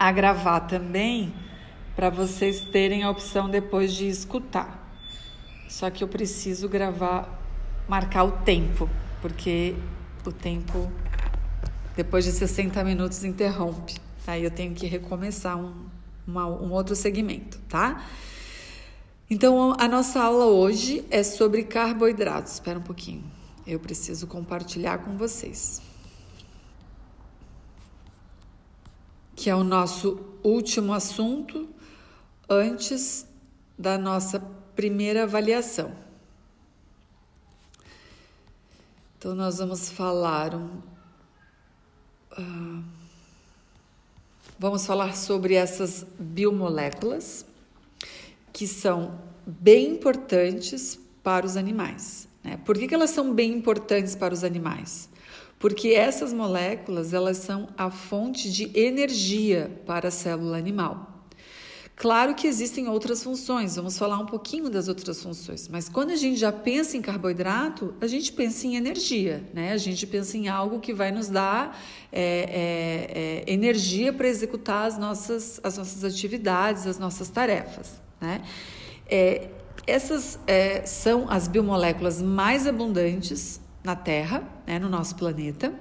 a gravar também para vocês terem a opção depois de escutar. Só que eu preciso gravar, marcar o tempo, porque o tempo depois de 60 minutos interrompe. Aí eu tenho que recomeçar um, uma, um outro segmento, tá? Então a nossa aula hoje é sobre carboidratos. Espera um pouquinho. Eu preciso compartilhar com vocês. Que é o nosso último assunto antes da nossa primeira avaliação. Então, nós vamos falar um, uh, vamos falar sobre essas biomoléculas que são bem importantes para os animais. Né? Por que, que elas são bem importantes para os animais? Porque essas moléculas elas são a fonte de energia para a célula animal. Claro que existem outras funções, vamos falar um pouquinho das outras funções, mas quando a gente já pensa em carboidrato, a gente pensa em energia, né? A gente pensa em algo que vai nos dar é, é, é, energia para executar as nossas, as nossas atividades, as nossas tarefas, né? É, essas é, são as biomoléculas mais abundantes na Terra, né, no nosso planeta.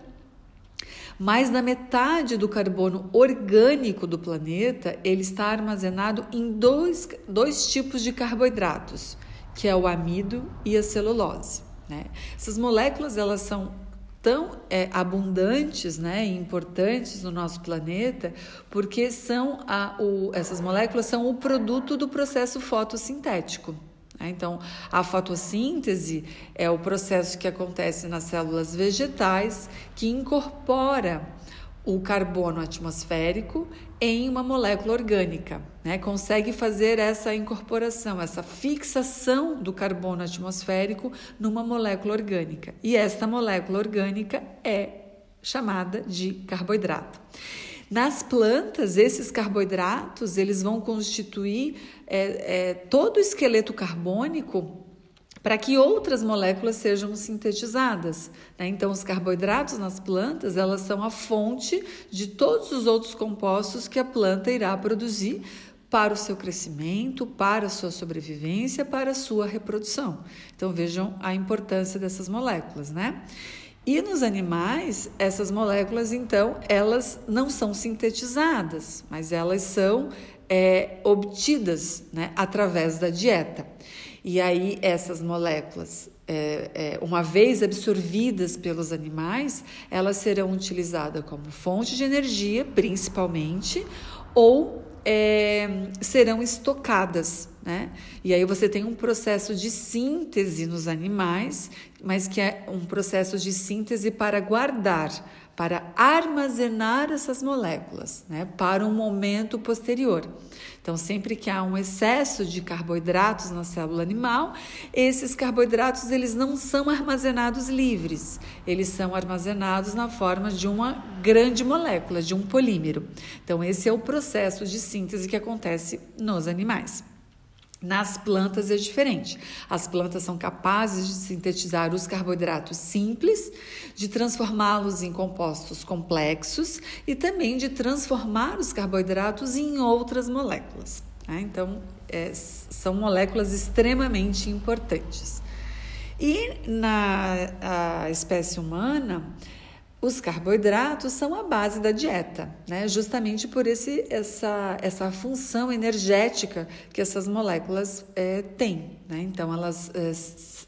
Mais da metade do carbono orgânico do planeta ele está armazenado em dois, dois tipos de carboidratos, que é o amido e a celulose. Né? Essas moléculas elas são tão é, abundantes né, e importantes no nosso planeta porque são a, o, essas moléculas são o produto do processo fotossintético. Né? Então, a fotossíntese é o processo que acontece nas células vegetais que incorpora o carbono atmosférico em uma molécula orgânica, né? Consegue fazer essa incorporação, essa fixação do carbono atmosférico numa molécula orgânica. E esta molécula orgânica é chamada de carboidrato. Nas plantas, esses carboidratos eles vão constituir é, é, todo o esqueleto carbônico para que outras moléculas sejam sintetizadas. Né? Então, os carboidratos nas plantas elas são a fonte de todos os outros compostos que a planta irá produzir para o seu crescimento, para a sua sobrevivência, para a sua reprodução. Então, vejam a importância dessas moléculas, né? E nos animais, essas moléculas, então, elas não são sintetizadas, mas elas são é, obtidas né, através da dieta. E aí, essas moléculas, é, é, uma vez absorvidas pelos animais, elas serão utilizadas como fonte de energia, principalmente, ou é, serão estocadas, né? E aí você tem um processo de síntese nos animais, mas que é um processo de síntese para guardar, para armazenar essas moléculas, né? Para um momento posterior. Então, sempre que há um excesso de carboidratos na célula animal, esses carboidratos eles não são armazenados livres, eles são armazenados na forma de uma grande molécula, de um polímero. Então, esse é o processo de síntese que acontece nos animais. Nas plantas é diferente. As plantas são capazes de sintetizar os carboidratos simples, de transformá-los em compostos complexos e também de transformar os carboidratos em outras moléculas. Né? Então, é, são moléculas extremamente importantes. E na espécie humana, os carboidratos são a base da dieta, né? justamente por esse, essa, essa função energética que essas moléculas é, têm. Né? Então, elas é,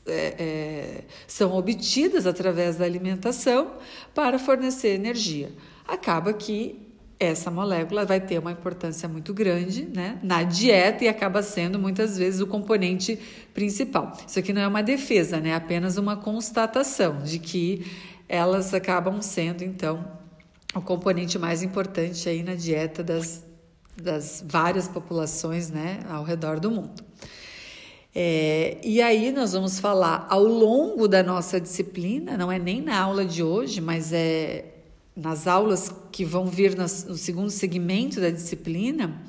é, é, são obtidas através da alimentação para fornecer energia. Acaba que essa molécula vai ter uma importância muito grande né, na dieta e acaba sendo muitas vezes o componente principal. Isso aqui não é uma defesa, né, é apenas uma constatação de que elas acabam sendo, então, o componente mais importante aí na dieta das, das várias populações né, ao redor do mundo. É, e aí nós vamos falar ao longo da nossa disciplina, não é nem na aula de hoje, mas é nas aulas que vão vir no segundo segmento da disciplina,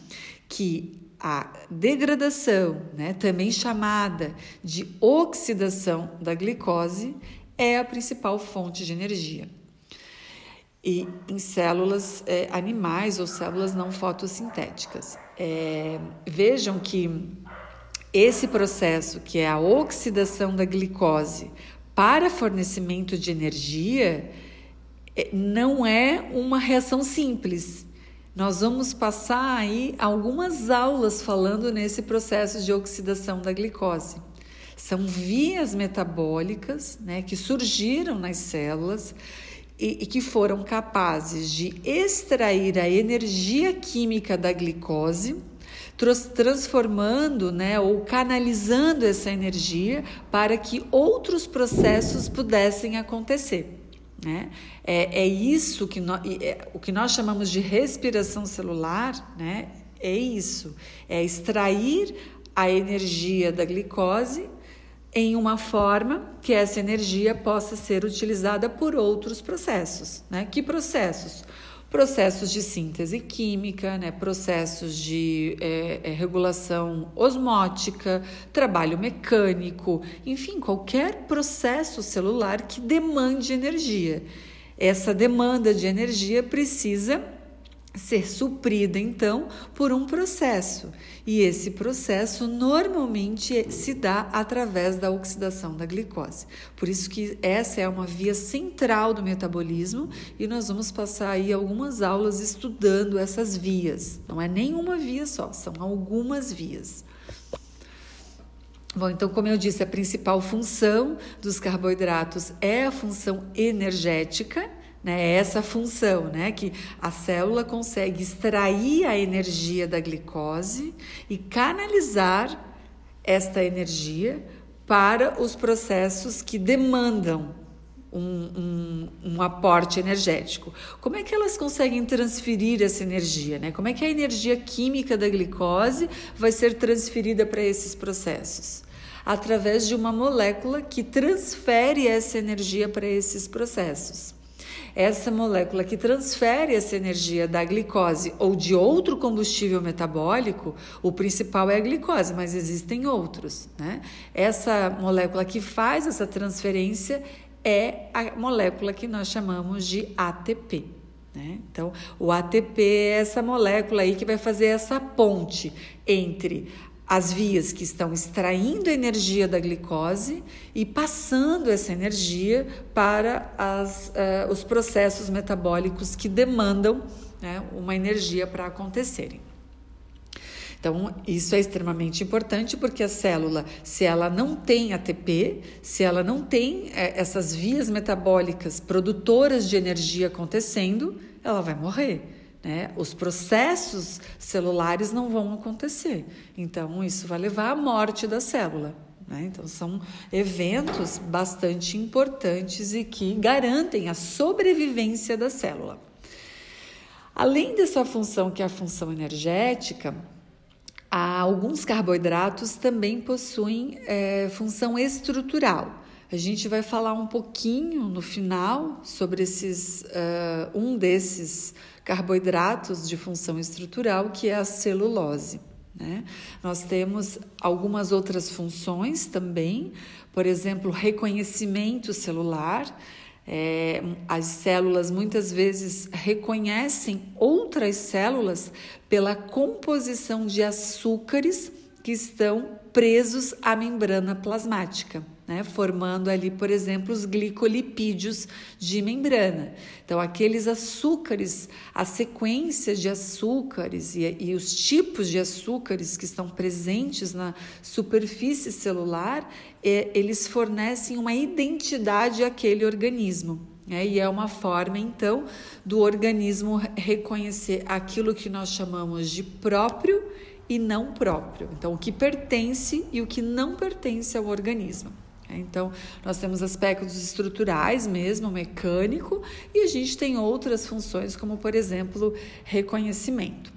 que a degradação, né, também chamada de oxidação da glicose, é a principal fonte de energia. e em células é, animais ou células não fotossintéticas. É, vejam que esse processo, que é a oxidação da glicose para fornecimento de energia, é, não é uma reação simples. Nós vamos passar aí algumas aulas falando nesse processo de oxidação da glicose. São vias metabólicas né, que surgiram nas células e, e que foram capazes de extrair a energia química da glicose transformando né, ou canalizando essa energia para que outros processos pudessem acontecer. Né? É, é isso que nós, é, o que nós chamamos de respiração celular, né? é isso, é extrair a energia da glicose em uma forma que essa energia possa ser utilizada por outros processos. Né? Que processos? Processos de síntese química, né? processos de é, é, regulação osmótica, trabalho mecânico, enfim, qualquer processo celular que demande energia. Essa demanda de energia precisa ser suprida então por um processo. E esse processo normalmente se dá através da oxidação da glicose. Por isso que essa é uma via central do metabolismo e nós vamos passar aí algumas aulas estudando essas vias. Não é nenhuma via só, são algumas vias. Bom, então, como eu disse, a principal função dos carboidratos é a função energética né? É essa função, né? Que a célula consegue extrair a energia da glicose e canalizar esta energia para os processos que demandam um, um, um, aporte energético. Como é que elas conseguem transferir essa energia? Né? Como é que a energia química da glicose vai ser transferida para esses processos? Através de uma molécula que transfere essa energia para esses processos essa molécula que transfere essa energia da glicose ou de outro combustível metabólico, o principal é a glicose, mas existem outros. Né? Essa molécula que faz essa transferência é a molécula que nós chamamos de ATP. Né? Então, o ATP é essa molécula aí que vai fazer essa ponte entre as vias que estão extraindo energia da glicose e passando essa energia para as, uh, os processos metabólicos que demandam né, uma energia para acontecerem. Então, isso é extremamente importante porque a célula, se ela não tem ATP, se ela não tem é, essas vias metabólicas produtoras de energia acontecendo, ela vai morrer. Né? Os processos celulares não vão acontecer. Então, isso vai levar à morte da célula. Né? Então, são eventos bastante importantes e que garantem a sobrevivência da célula. Além dessa função, que é a função energética, alguns carboidratos também possuem é, função estrutural. A gente vai falar um pouquinho no final sobre esses, uh, um desses carboidratos de função estrutural, que é a celulose. Né? Nós temos algumas outras funções também, por exemplo, reconhecimento celular. É, as células muitas vezes reconhecem outras células pela composição de açúcares que estão presos à membrana plasmática né? formando ali, por exemplo, os glicolipídios de membrana. Então, aqueles açúcares, a sequência de açúcares e, e os tipos de açúcares que estão presentes na superfície celular, é, eles fornecem uma identidade àquele organismo. É, e é uma forma, então, do organismo reconhecer aquilo que nós chamamos de próprio e não próprio. Então, o que pertence e o que não pertence ao organismo. É, então, nós temos aspectos estruturais mesmo, mecânico, e a gente tem outras funções, como por exemplo, reconhecimento.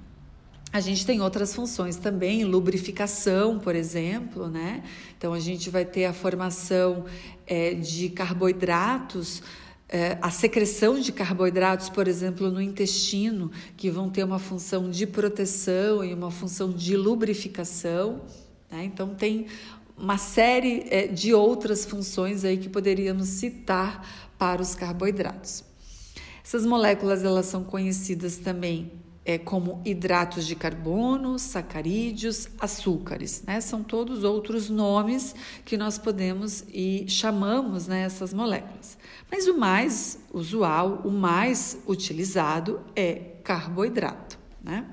A gente tem outras funções também, lubrificação, por exemplo, né? Então a gente vai ter a formação é, de carboidratos, é, a secreção de carboidratos, por exemplo, no intestino, que vão ter uma função de proteção e uma função de lubrificação. Né? Então tem uma série é, de outras funções aí que poderíamos citar para os carboidratos. Essas moléculas elas são conhecidas também é, como hidratos de carbono, sacarídeos, açúcares, né? São todos outros nomes que nós podemos e chamamos né, essas moléculas. Mas o mais usual, o mais utilizado é carboidrato, né?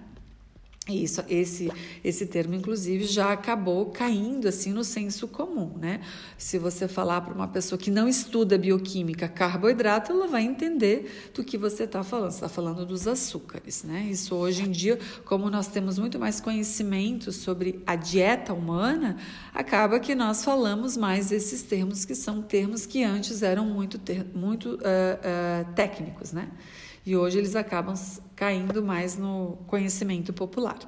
Isso, esse, esse termo, inclusive, já acabou caindo assim no senso comum, né? Se você falar para uma pessoa que não estuda bioquímica carboidrato, ela vai entender do que você está falando. Você está falando dos açúcares, né? Isso hoje em dia, como nós temos muito mais conhecimento sobre a dieta humana, acaba que nós falamos mais esses termos que são termos que antes eram muito, muito uh, uh, técnicos, né? E hoje eles acabam caindo mais no conhecimento popular.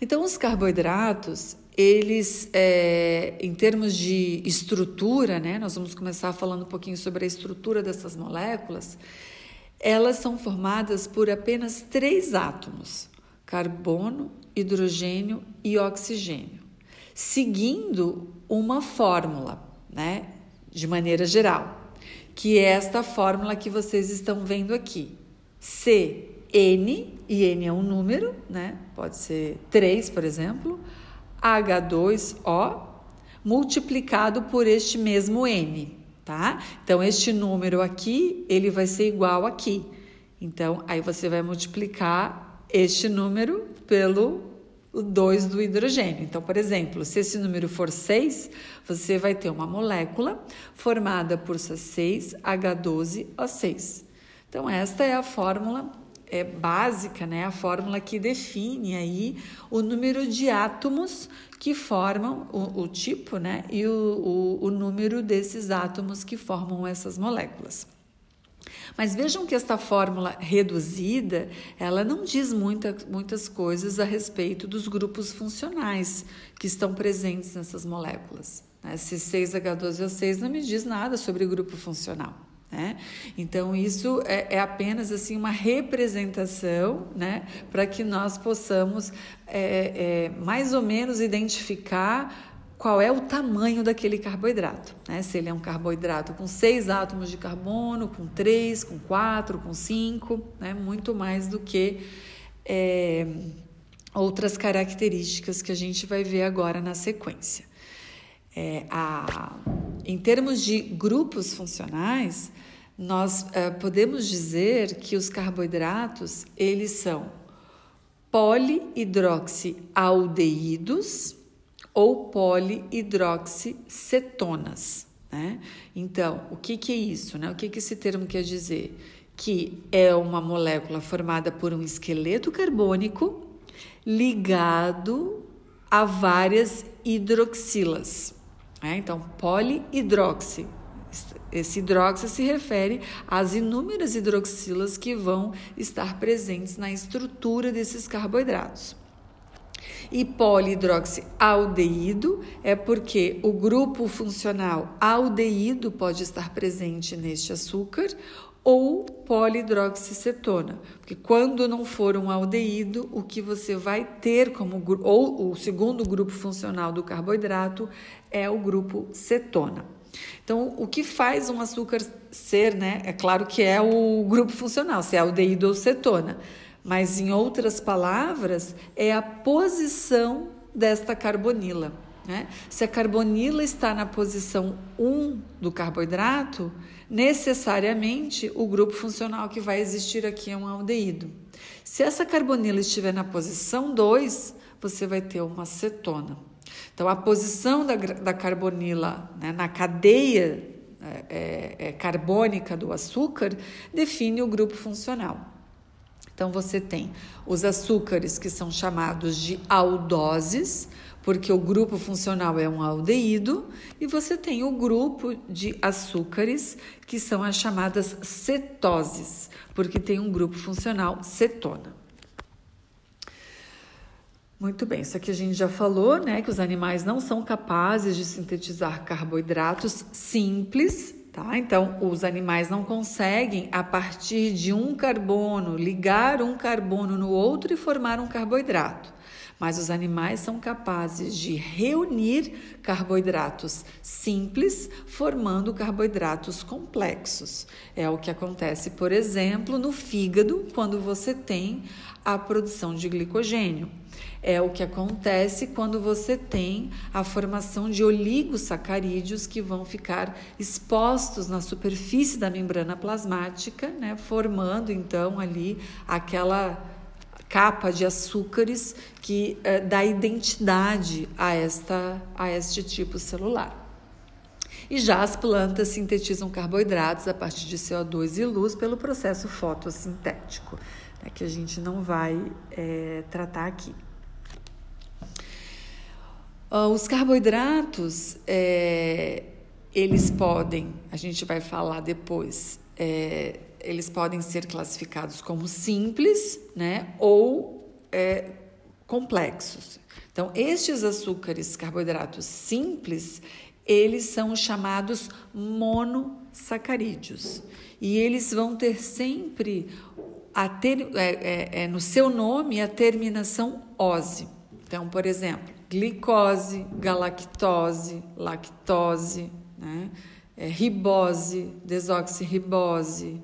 Então, os carboidratos, eles, é, em termos de estrutura, né, nós vamos começar falando um pouquinho sobre a estrutura dessas moléculas, elas são formadas por apenas três átomos: carbono, hidrogênio e oxigênio, seguindo uma fórmula, né, de maneira geral que é esta fórmula que vocês estão vendo aqui. C, N, e N é um número, né? Pode ser 3, por exemplo, H2O, multiplicado por este mesmo N, tá? Então, este número aqui, ele vai ser igual aqui. Então, aí você vai multiplicar este número pelo o 2 do hidrogênio. Então, por exemplo, se esse número for 6, você vai ter uma molécula formada por C6H12O6. Então, esta é a fórmula é, básica, né? a fórmula que define aí o número de átomos que formam o, o tipo né? e o, o, o número desses átomos que formam essas moléculas. Mas vejam que esta fórmula reduzida, ela não diz muita, muitas coisas a respeito dos grupos funcionais que estão presentes nessas moléculas. Né? C6H12O6 não me diz nada sobre o grupo funcional. Né? Então, isso é, é, apenas assim uma representação né? para que nós possamos é, é, mais ou menos identificar qual é o tamanho daquele carboidrato. Né? Se ele é um carboidrato com seis átomos de carbono, com três, com quatro, com cinco, né? muito mais do que é, outras características que a gente vai ver agora na sequência. É, a, em termos de grupos funcionais, nós é, podemos dizer que os carboidratos eles são polihidroxialdeídos ou polihidroxicetonas. Né? Então, o que, que é isso? Né? O que, que esse termo quer dizer? Que é uma molécula formada por um esqueleto carbônico ligado a várias hidroxilas. Né? Então, polihidroxi. Esse hidroxi se refere às inúmeras hidroxilas que vão estar presentes na estrutura desses carboidratos. E polihidroxialdeído é porque o grupo funcional aldeído pode estar presente neste açúcar ou polihidroxicetona, porque quando não for um aldeído, o que você vai ter como ou o segundo grupo funcional do carboidrato é o grupo cetona. Então, o que faz um açúcar ser, né? É claro que é o grupo funcional, se é aldeído ou cetona mas em outras palavras, é a posição desta carbonila. Né? Se a carbonila está na posição 1 do carboidrato, necessariamente o grupo funcional que vai existir aqui é um aldeído. Se essa carbonila estiver na posição 2, você vai ter uma cetona. Então, a posição da, da carbonila né, na cadeia é, é, é carbônica do açúcar define o grupo funcional. Então você tem os açúcares que são chamados de aldoses, porque o grupo funcional é um aldeído, e você tem o grupo de açúcares que são as chamadas cetoses, porque tem um grupo funcional cetona. Muito bem, isso aqui a gente já falou, né? Que os animais não são capazes de sintetizar carboidratos simples Tá? Então, os animais não conseguem, a partir de um carbono, ligar um carbono no outro e formar um carboidrato. mas os animais são capazes de reunir carboidratos simples, formando carboidratos complexos. É o que acontece, por exemplo, no fígado, quando você tem a produção de glicogênio. É o que acontece quando você tem a formação de oligosacarídeos que vão ficar expostos na superfície da membrana plasmática, né, formando então ali aquela capa de açúcares que eh, dá identidade a, esta, a este tipo celular. E já as plantas sintetizam carboidratos a partir de CO2 e luz pelo processo fotossintético, né, que a gente não vai é, tratar aqui. Uh, os carboidratos, é, eles podem, a gente vai falar depois, é, eles podem ser classificados como simples, né, ou é, complexos. Então, estes açúcares, carboidratos simples, eles são chamados monossacarídeos. E eles vão ter sempre a ter, é, é, é, no seu nome a terminação ose. Então, por exemplo, glicose, galactose, lactose, né? É, ribose, desoxirribose,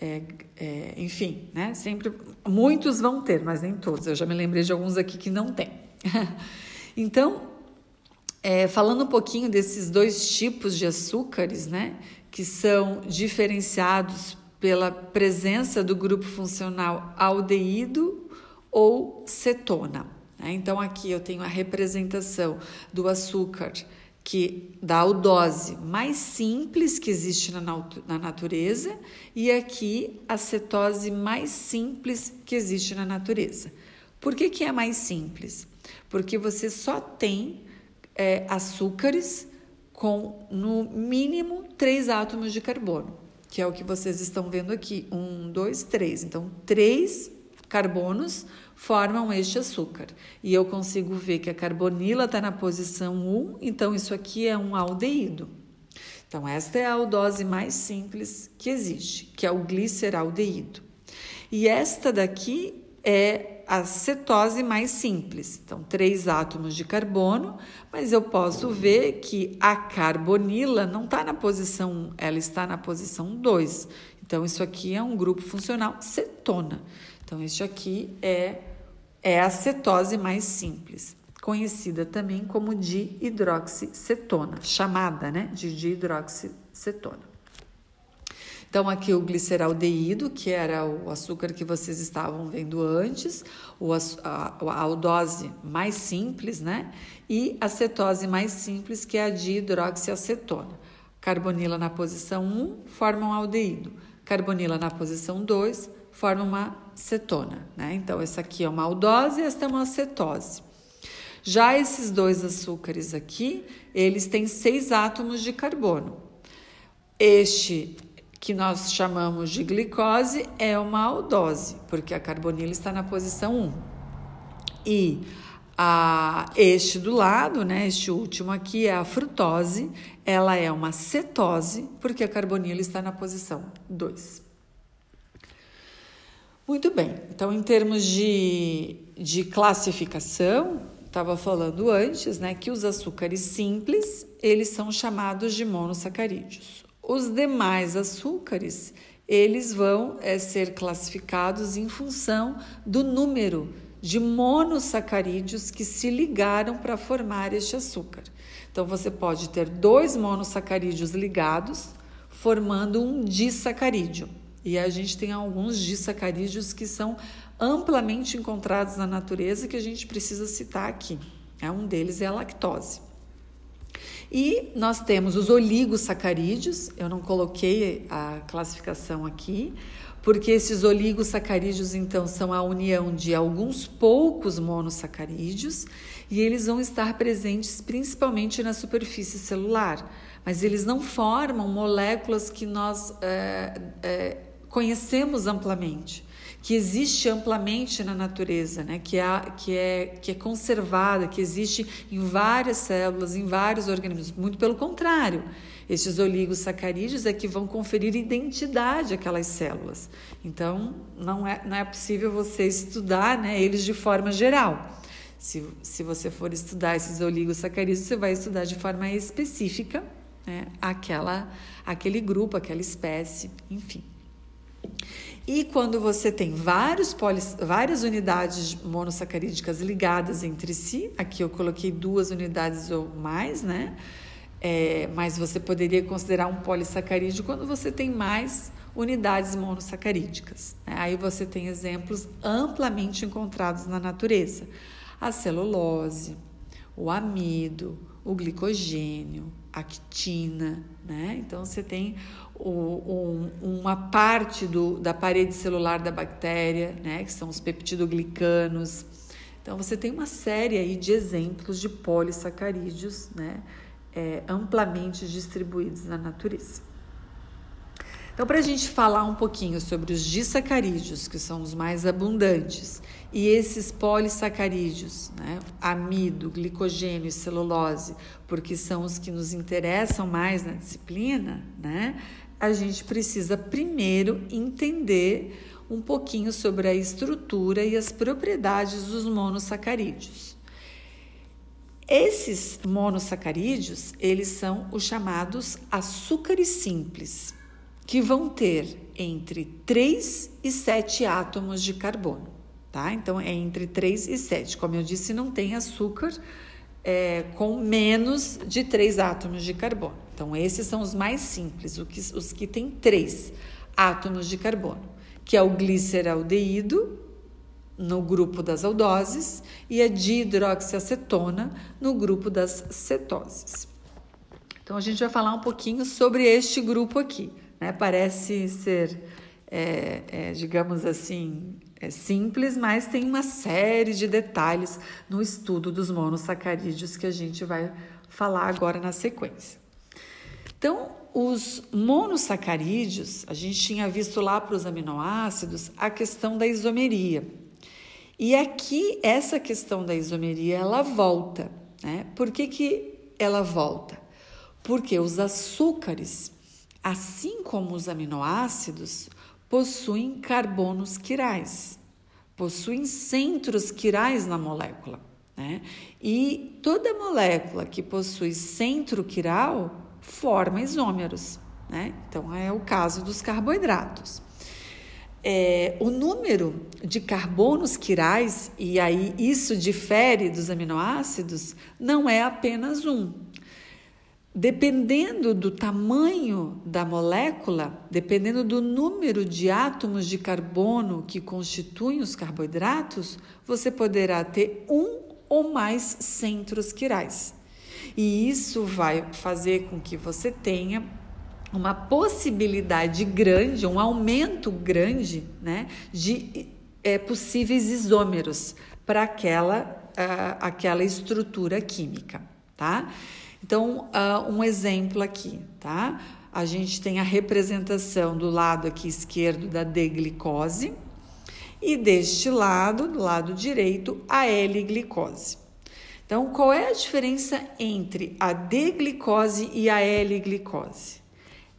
é, é, enfim, né? Sempre muitos vão ter, mas nem todos. Eu já me lembrei de alguns aqui que não tem. então, é, falando um pouquinho desses dois tipos de açúcares, né? Que são diferenciados pela presença do grupo funcional aldeído ou cetona. Né? Então, aqui eu tenho a representação do açúcar que da aldose mais simples que existe na, na natureza e aqui a cetose mais simples que existe na natureza. Por que, que é mais simples? Porque você só tem é, açúcares com no mínimo três átomos de carbono, que é o que vocês estão vendo aqui. Um, dois, três. Então, três carbonos formam este açúcar. E eu consigo ver que a carbonila está na posição 1, então isso aqui é um aldeído. Então, esta é a aldose mais simples que existe, que é o gliceraldeído. E esta daqui é a cetose mais simples. Então, três átomos de carbono, mas eu posso ver que a carbonila não está na posição 1, ela está na posição 2. Então, isso aqui é um grupo funcional cetona. Então, este aqui é é a cetose mais simples, conhecida também como dihidroxicetona, chamada né, de dihidroxicetona. Então, aqui o gliceraldeído, que era o açúcar que vocês estavam vendo antes, a, aldose mais simples, né? E a cetose mais simples, que é a dihidroxiacetona. Carbonila na posição 1 forma um aldeído, carbonila na posição 2 forma uma cetona, né? Então, essa aqui é uma aldose e esta é uma acetose. Já esses dois açúcares aqui, eles têm seis átomos de carbono. Este que nós chamamos de glicose é uma aldose, porque a carbonila está na posição 1. E a, este do lado, né, este último aqui é a frutose, ela é uma cetose, porque a carbonila está na posição 2. Muito bem, então em termos de, de classificação, estava falando antes, né, que os açúcares simples, eles são chamados de monossacarídeos. Os demais açúcares, eles vão é, ser classificados em função do número de monossacarídeos que se ligaram para formar este açúcar. Então, você pode ter dois monossacarídeos ligados, formando um disacarídeo. E a gente tem alguns disacarídeos que são amplamente encontrados na natureza que a gente precisa citar aqui. É, um deles é a lactose. E nós temos os oligosacarídeos, eu não coloquei a classificação aqui, porque esses oligosacarídeos, então, são a união de alguns poucos monossacarídeos e eles vão estar presentes principalmente na superfície celular, mas eles não formam moléculas que nós é, é, conhecemos amplamente, que existe amplamente na natureza, né? que, é, que, é, que é conservada, que existe em várias células, em vários organismos. Muito pelo contrário, estes oligosacarídeos é que vão conferir identidade àquelas células. Então, não é, não é possível você estudar né, eles de forma geral. Se, se você for estudar esses oligosacarídeos, você vai estudar de forma específica né, aquela, aquele grupo, aquela espécie, enfim. E quando você tem vários polis, várias unidades monossacarídicas ligadas entre si, aqui eu coloquei duas unidades ou mais, né? É, mas você poderia considerar um polissacarídeo quando você tem mais unidades monossacarídicas. Né? Aí você tem exemplos amplamente encontrados na natureza: a celulose, o amido, o glicogênio, a quitina, né? Então você tem o, um, uma parte do, da parede celular da bactéria, né? Que são os peptidoglicanos. Então você tem uma série aí de exemplos de polissacarídeos, né? É, amplamente distribuídos na natureza. Então, para a gente falar um pouquinho sobre os disacarídeos, que são os mais abundantes, e esses polissacarídeos, né, amido, glicogênio e celulose, porque são os que nos interessam mais na disciplina, né, a gente precisa primeiro entender um pouquinho sobre a estrutura e as propriedades dos monossacarídeos. Esses monossacarídeos, eles são os chamados açúcares simples que vão ter entre 3 e 7 átomos de carbono, tá? Então é entre 3 e 7. Como eu disse, não tem açúcar é, com menos de 3 átomos de carbono. Então, esses são os mais simples, os que, os que têm 3 átomos de carbono, que é o gliceraldeído, no grupo das aldoses, e a dihidroxiacetona, no grupo das cetoses. Então, a gente vai falar um pouquinho sobre este grupo aqui. Né? Parece ser, é, é, digamos assim, é simples, mas tem uma série de detalhes no estudo dos monossacarídeos que a gente vai falar agora na sequência. Então, os monossacarídeos, a gente tinha visto lá para os aminoácidos a questão da isomeria. E aqui, essa questão da isomeria, ela volta. Né? Por que, que ela volta? Porque os açúcares assim como os aminoácidos, possuem carbonos quirais, possuem centros quirais na molécula. Né? E toda molécula que possui centro quiral forma isômeros. Né? Então, é o caso dos carboidratos. É, o número de carbonos quirais, e aí isso difere dos aminoácidos, não é apenas um, Dependendo do tamanho da molécula, dependendo do número de átomos de carbono que constituem os carboidratos, você poderá ter um ou mais centros quirais. E isso vai fazer com que você tenha uma possibilidade grande, um aumento grande né, de é, possíveis isômeros para aquela, uh, aquela estrutura química. Tá? Então, uh, um exemplo aqui, tá? A gente tem a representação do lado aqui esquerdo da D-glicose e deste lado, do lado direito, a L-glicose. Então, qual é a diferença entre a D-glicose e a L-glicose?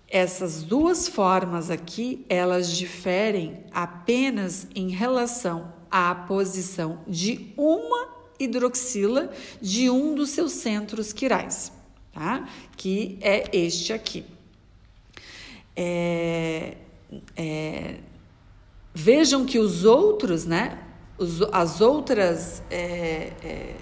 Essas duas formas aqui, elas diferem apenas em relação à posição de uma hidroxila de um dos seus centros quirais, tá? Que é este aqui. É, é, vejam que os outros, né? Os, as outras é, é,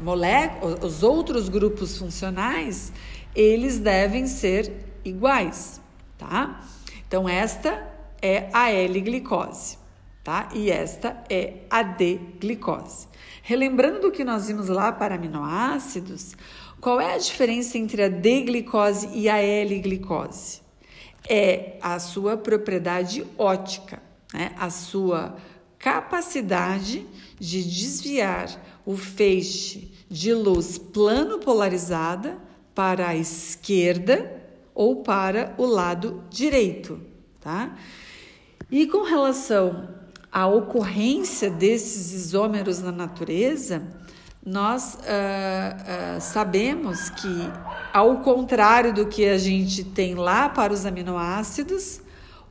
moléculas, os outros grupos funcionais, eles devem ser iguais, tá? Então, esta é a L-glicose, tá? E esta é a D-glicose. Relembrando do que nós vimos lá para aminoácidos, qual é a diferença entre a D-glicose e a L-glicose? É a sua propriedade ótica, né? a sua capacidade de desviar o feixe de luz plano polarizada para a esquerda ou para o lado direito, tá? E com relação a ocorrência desses isômeros na natureza, nós uh, uh, sabemos que, ao contrário do que a gente tem lá para os aminoácidos,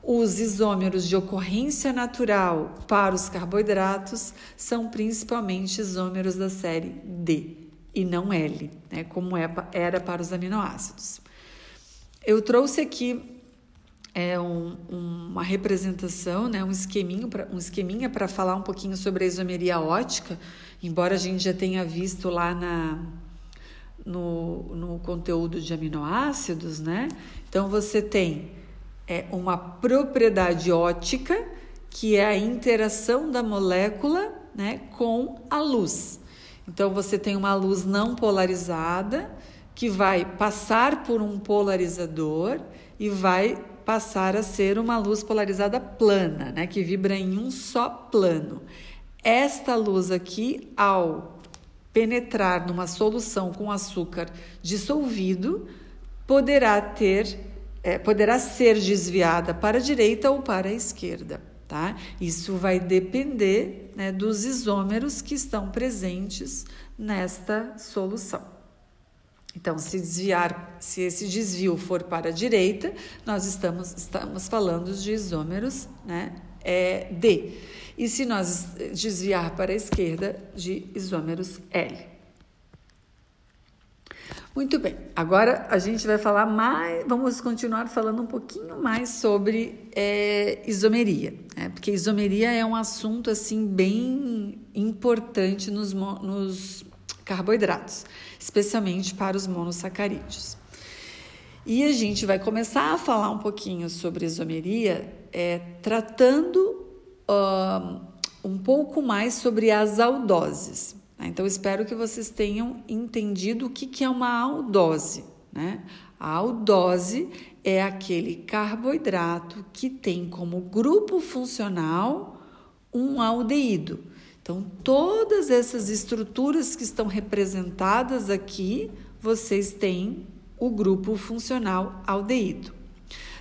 os isômeros de ocorrência natural para os carboidratos são principalmente isômeros da série D e não L, né, como é era para os aminoácidos. Eu trouxe aqui é, um, uma representação, né, um esqueminho para um esqueminha para falar um pouquinho sobre a isomeria ótica, embora a gente já tenha visto lá na no, no conteúdo de aminoácidos, né? Então você tem é, uma propriedade ótica, que é a interação da molécula né, com a luz. Então você tem uma luz não polarizada que vai passar por um polarizador e vai passar a ser uma luz polarizada plana, né, que vibra em um só plano. Esta luz aqui, ao penetrar numa solução com açúcar dissolvido, poderá ter, é, poderá ser desviada para a direita ou para a esquerda. Tá? Isso vai depender né, dos isômeros que estão presentes nesta solução. Então, se desviar, se esse desvio for para a direita, nós estamos, estamos falando de isômeros né, é, D. E se nós desviar para a esquerda, de isômeros L. Muito bem, agora a gente vai falar mais, vamos continuar falando um pouquinho mais sobre é, isomeria, né? porque isomeria é um assunto assim bem importante nos, nos carboidratos, especialmente para os monossacarídeos. E a gente vai começar a falar um pouquinho sobre isomeria, é, tratando uh, um pouco mais sobre as aldoses. Então, espero que vocês tenham entendido o que, que é uma aldose. Né? A aldose é aquele carboidrato que tem como grupo funcional um aldeído. Então, todas essas estruturas que estão representadas aqui, vocês têm o grupo funcional aldeído.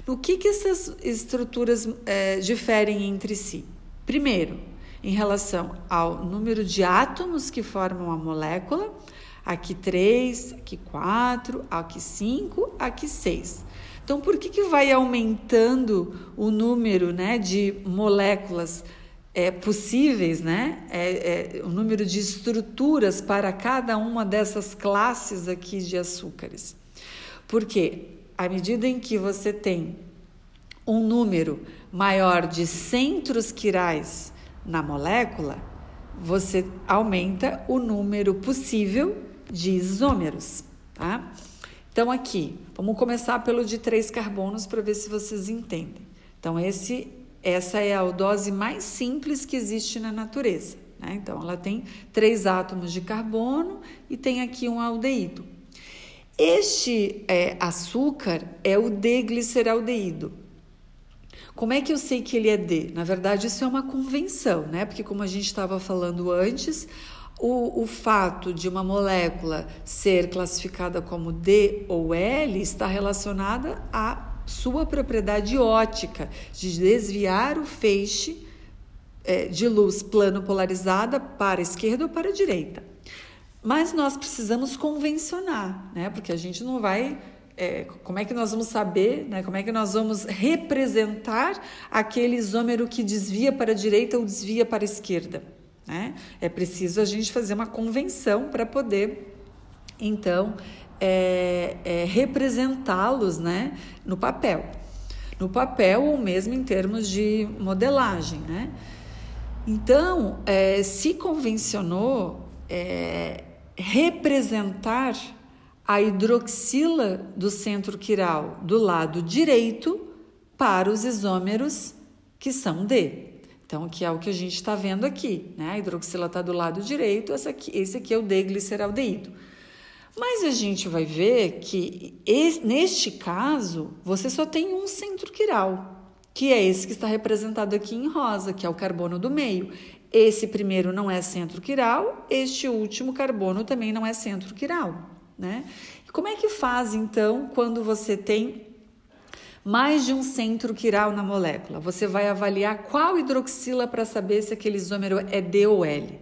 No que, que essas estruturas é, diferem entre si? Primeiro, em relação ao número de átomos que formam a molécula, aqui 3, aqui 4, aqui 5, aqui 6. Então, por que, que vai aumentando o número né, de moléculas é, possíveis, né? É, é, o número de estruturas para cada uma dessas classes aqui de açúcares? Porque à medida em que você tem um número maior de centros quirais na molécula, você aumenta o número possível de isômeros, tá? Então aqui, vamos começar pelo de três carbonos para ver se vocês entendem. Então esse essa é a aldose mais simples que existe na natureza. Né? Então, ela tem três átomos de carbono e tem aqui um aldeído. Este é, açúcar é o D-gliceraldeído. Como é que eu sei que ele é D? Na verdade, isso é uma convenção, né? Porque, como a gente estava falando antes, o, o, fato de uma molécula ser classificada como D ou L está relacionada a sua propriedade ótica de desviar o feixe é, de luz plano polarizada para a esquerda ou para a direita. Mas nós precisamos convencionar, né? Porque a gente não vai é, como é que nós vamos saber, né, como é que nós vamos representar aquele isômero que desvia para a direita ou desvia para a esquerda? Né? É preciso a gente fazer uma convenção para poder, então, é, é, representá-los né, no papel. No papel ou mesmo em termos de modelagem. Né? Então, é, se convencionou é, representar a hidroxila do centro quiral do lado direito para os isômeros que são D. Então, que é o que a gente está vendo aqui, né? A hidroxila está do lado direito, aqui, esse aqui é o D-gliceraldeído. Mas a gente vai ver que esse, neste caso, você só tem um centro quiral, que é esse que está representado aqui em rosa, que é o carbono do meio. Esse primeiro não é centro quiral, este último carbono também não é centro quiral né? E como é que faz então quando você tem mais de um centro quiral na molécula? Você vai avaliar qual hidroxila para saber se aquele isômero é D ou L.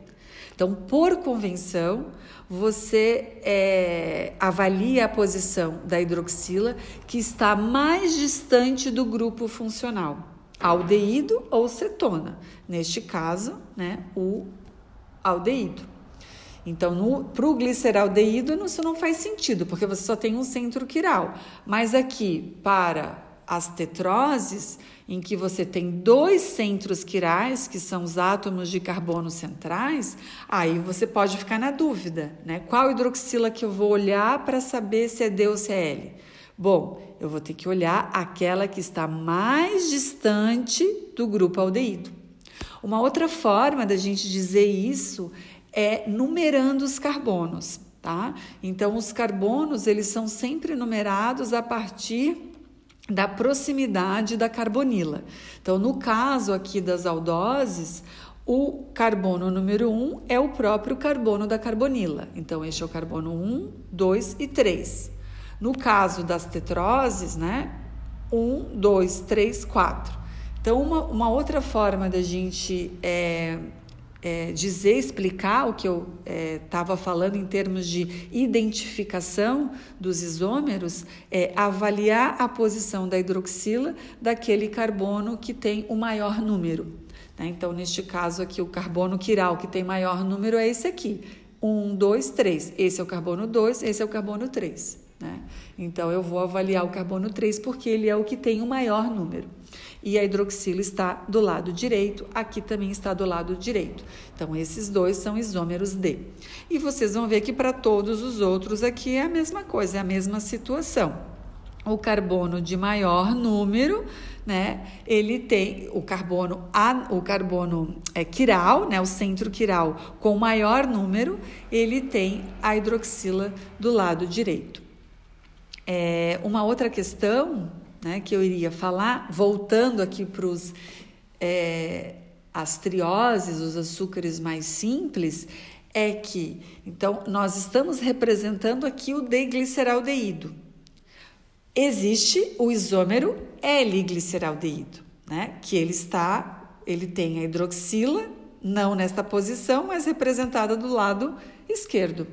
Então, por convenção, você é, avalia a posição da hidroxila que está mais distante do grupo funcional. aldeído ou cetona. Neste caso, né, o aldeído. Então, para o gliceraldeído, isso não faz sentido, porque você só tem um centro quiral. Mas aqui, para as tetroses, em que você tem dois centros quirais, que são os átomos de carbono centrais, aí você pode ficar na dúvida, né? Qual hidroxila que eu vou olhar para saber se é D ou se é L? Bom, eu vou ter que olhar aquela que está mais distante do grupo aldeído. Uma outra forma da gente dizer isso é numerando os carbonos, tá? Então, os carbonos, eles são sempre numerados a partir da proximidade da carbonila. Então, no caso aqui das aldoses, o carbono número 1 um é o próprio carbono da carbonila. Então, este é o carbono 1, 2 e 3. No caso das tetroses, né? 1, 2, 3, 4. Então, uma, uma outra forma da gente é, é, dizer, explicar o que eu estava é, falando em termos de identificação dos isômeros é avaliar a posição da hidroxila daquele carbono que tem o maior número. Né? Então, neste caso aqui, o carbono quiral que tem maior número é esse aqui. 1, 2, 3. Esse é o carbono 2, esse é o carbono 3. Né? Então, eu vou avaliar o carbono 3 porque ele é o que tem o maior número e a hidroxila está do lado direito, aqui também está do lado direito. Então, esses dois são isômeros D. E vocês vão ver que para todos os outros aqui é a mesma coisa, é a mesma situação. O carbono de maior número, né? Ele tem o carbono o carbono é quiral, né? O centro quiral com maior número, ele tem a hidroxila do lado direito. É, uma outra questão né, que eu iria falar, voltando aqui para os é, as trioses, os açúcares mais simples, é que então nós estamos representando aqui o D-gliceraldeído. Existe o isômero L-gliceraldeído, né, que ele está, ele tem a hidroxila não nesta posição, mas representada do lado esquerdo,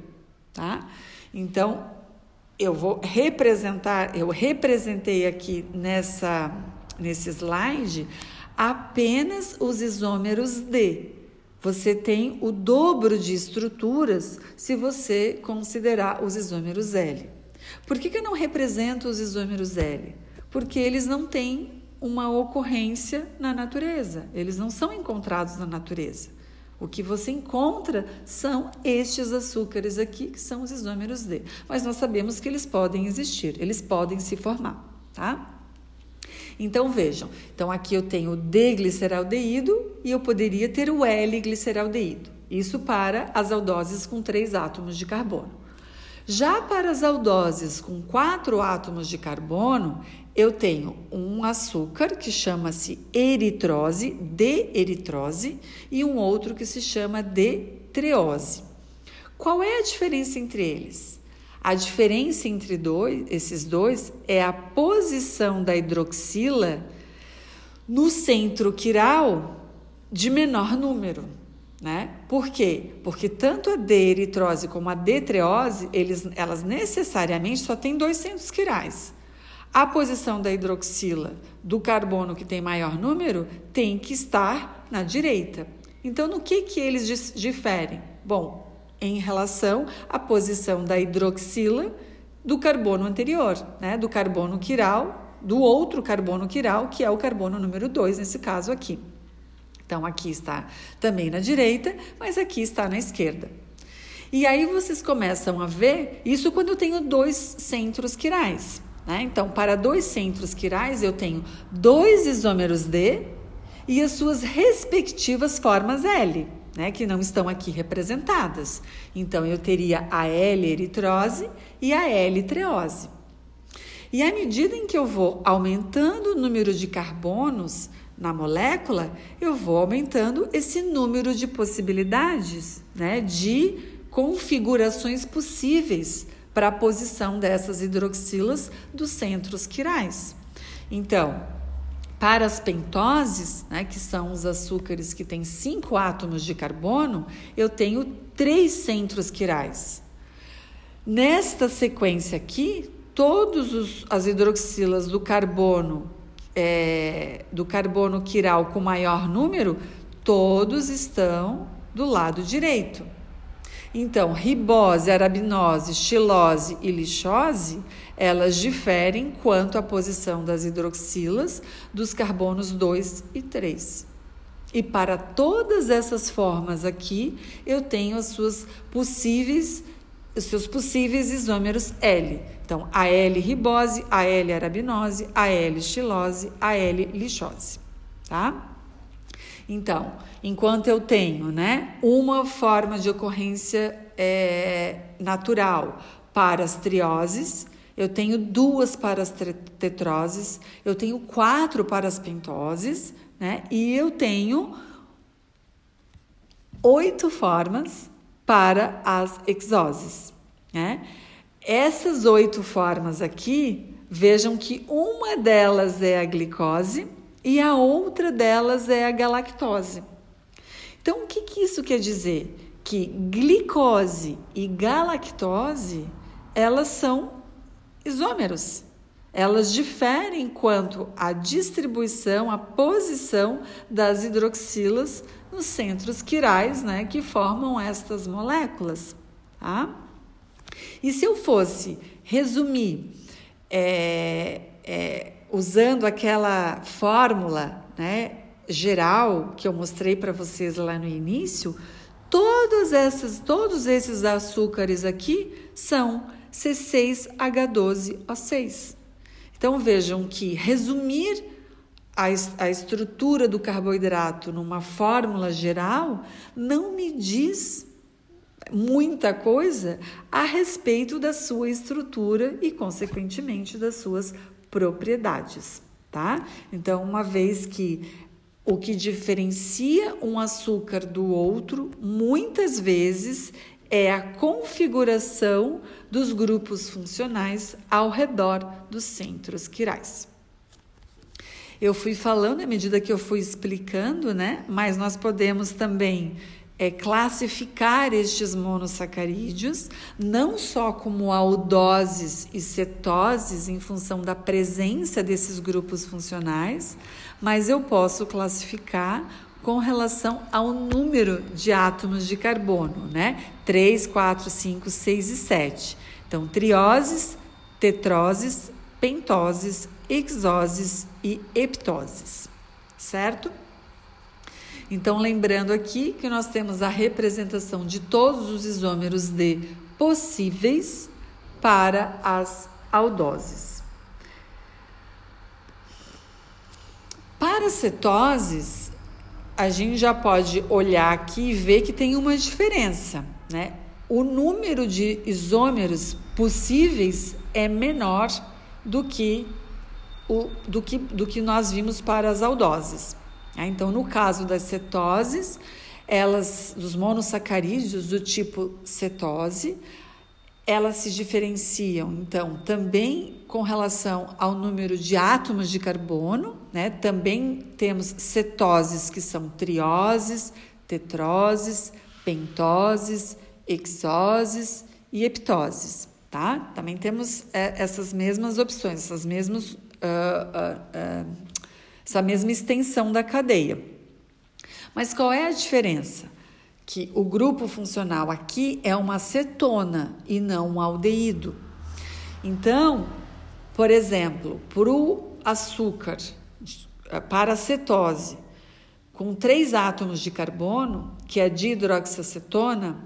tá? Então, eu vou representar, eu representei aqui nessa nesse slide apenas os isômeros D. Você tem o dobro de estruturas se você considerar os isômeros L. Por que, que eu não represento os isômeros L? Porque eles não têm uma ocorrência na natureza, eles não são encontrados na natureza. O que você encontra são estes açúcares aqui, que são os isômeros D. Mas nós sabemos que eles podem existir, eles podem se formar, tá? Então vejam, então aqui eu tenho o D-gliceraldeído e eu poderia ter o L-gliceraldeído. Isso para as aldoses com três átomos de carbono. Já para as aldoses com quatro átomos de carbono, eu tenho um açúcar que chama-se eritrose, D-eritrose, e um outro que se chama D-treose. Qual é a diferença entre eles? A diferença entre dois, esses dois é a posição da hidroxila no centro quiral de menor número. Né? Por quê? Porque tanto a D-eritrose como a D-treose, elas necessariamente só têm dois centros quirais. A posição da hidroxila do carbono que tem maior número tem que estar na direita. Então, no que, que eles diferem? Bom, em relação à posição da hidroxila do carbono anterior, né? do carbono quiral, do outro carbono quiral, que é o carbono número 2, nesse caso aqui. Então, aqui está também na direita, mas aqui está na esquerda. E aí vocês começam a ver isso quando eu tenho dois centros quirais. Né? Então, para dois centros quirais, eu tenho dois isômeros D e as suas respectivas formas L, né? que não estão aqui representadas. Então, eu teria a L-eritrose e a L-treose. E à medida em que eu vou aumentando o número de carbonos na molécula, eu vou aumentando esse número de possibilidades, né, de configurações possíveis para a posição dessas hidroxilas dos centros quirais. Então, para as pentoses, né, que são os açúcares que têm cinco átomos de carbono, eu tenho três centros quirais. Nesta sequência aqui, todas as hidroxilas do carbono é, do carbono quiral com maior número, todos estão do lado direito. Então, ribose, arabinose, xilose e lixose, elas diferem quanto à posição das hidroxilas dos carbonos 2 e 3. E para todas essas formas aqui, eu tenho as suas possíveis os seus possíveis isômeros L. Então, AL ribose, AL arabinose, AL xilose, AL lixose, tá? Então, enquanto eu tenho, né, uma forma de ocorrência é, natural para as trioses, eu tenho duas para as tetroses, eu tenho quatro para as pentoses, né, e eu tenho oito formas para as exoses. Né? Essas oito formas aqui, vejam que uma delas é a glicose e a outra delas é a galactose. Então, o que, que isso quer dizer? Que glicose e galactose, elas são isômeros. Elas diferem quanto à distribuição, à posição das hidroxilas nos centros quirais, né, que formam estas moléculas, tá? E se eu fosse resumir é, é, usando aquela fórmula, né, geral que eu mostrei para vocês lá no início, todas essas, todos esses açúcares aqui são C6H12O6. Então vejam que resumir a, a estrutura do carboidrato numa fórmula geral não me diz muita coisa a respeito da sua estrutura e, consequentemente, das suas propriedades, tá? Então, uma vez que o que diferencia um açúcar do outro, muitas vezes, é a configuração dos grupos funcionais ao redor dos centros quirais. Eu fui falando à medida que eu fui explicando, né? Mas nós podemos também é, classificar estes monossacarídeos não só como aldoses e cetoses em função da presença desses grupos funcionais, mas eu posso classificar com relação ao número de átomos de carbono, né? 3, 4, 5, 6 e 7. Então, trioses, tetroses, pentoses, exoses e heptoses, certo? Então, lembrando aqui que nós temos a representação de todos os isômeros de possíveis para as aldoses. Para cetoses, a gente já pode olhar aqui e ver que tem uma diferença, né? O número de isômeros possíveis é menor do que o, do, que, do que nós vimos para as aldoses. Né? Então, no caso das cetoses, elas, dos monossacarídeos do tipo cetose, elas se diferenciam, então, também com relação ao número de átomos de carbono, né? Também temos cetoses que são trioses, tetroses, pentoses, exoses e heptoses, tá? Também temos é, essas mesmas opções, essas mesmas, uh, uh, uh, essa mesma extensão da cadeia. Mas qual é a diferença? Que o grupo funcional aqui é uma cetona e não um aldeído. Então, por exemplo, para o açúcar, para a cetose, com três átomos de carbono, que é dihidroxacetona,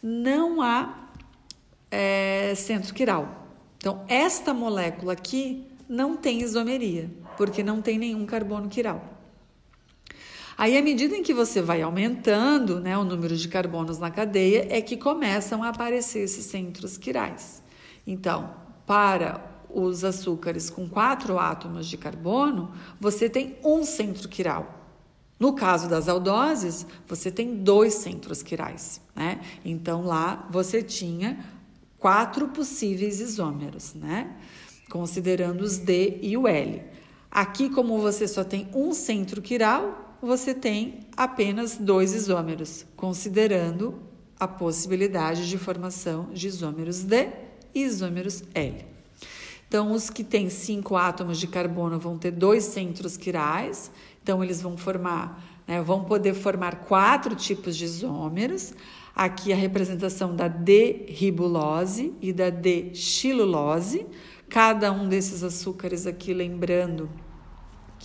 não há é, centro quiral. Então, esta molécula aqui não tem isomeria porque não tem nenhum carbono quiral. Aí, à medida em que você vai aumentando né, o número de carbonos na cadeia, é que começam a aparecer esses centros quirais. Então, para os açúcares com quatro átomos de carbono, você tem um centro quiral. No caso das aldoses, você tem dois centros quirais, né? Então lá você tinha quatro possíveis isômeros, né? Considerando os D e o L. Aqui, como você só tem um centro quiral, você tem apenas dois isômeros, considerando a possibilidade de formação de isômeros D e isômeros L. Então, os que têm cinco átomos de carbono vão ter dois centros quirais, então eles vão formar, né, vão poder formar quatro tipos de isômeros. Aqui a representação da D-ribulose e da D-xilulose. Cada um desses açúcares aqui, lembrando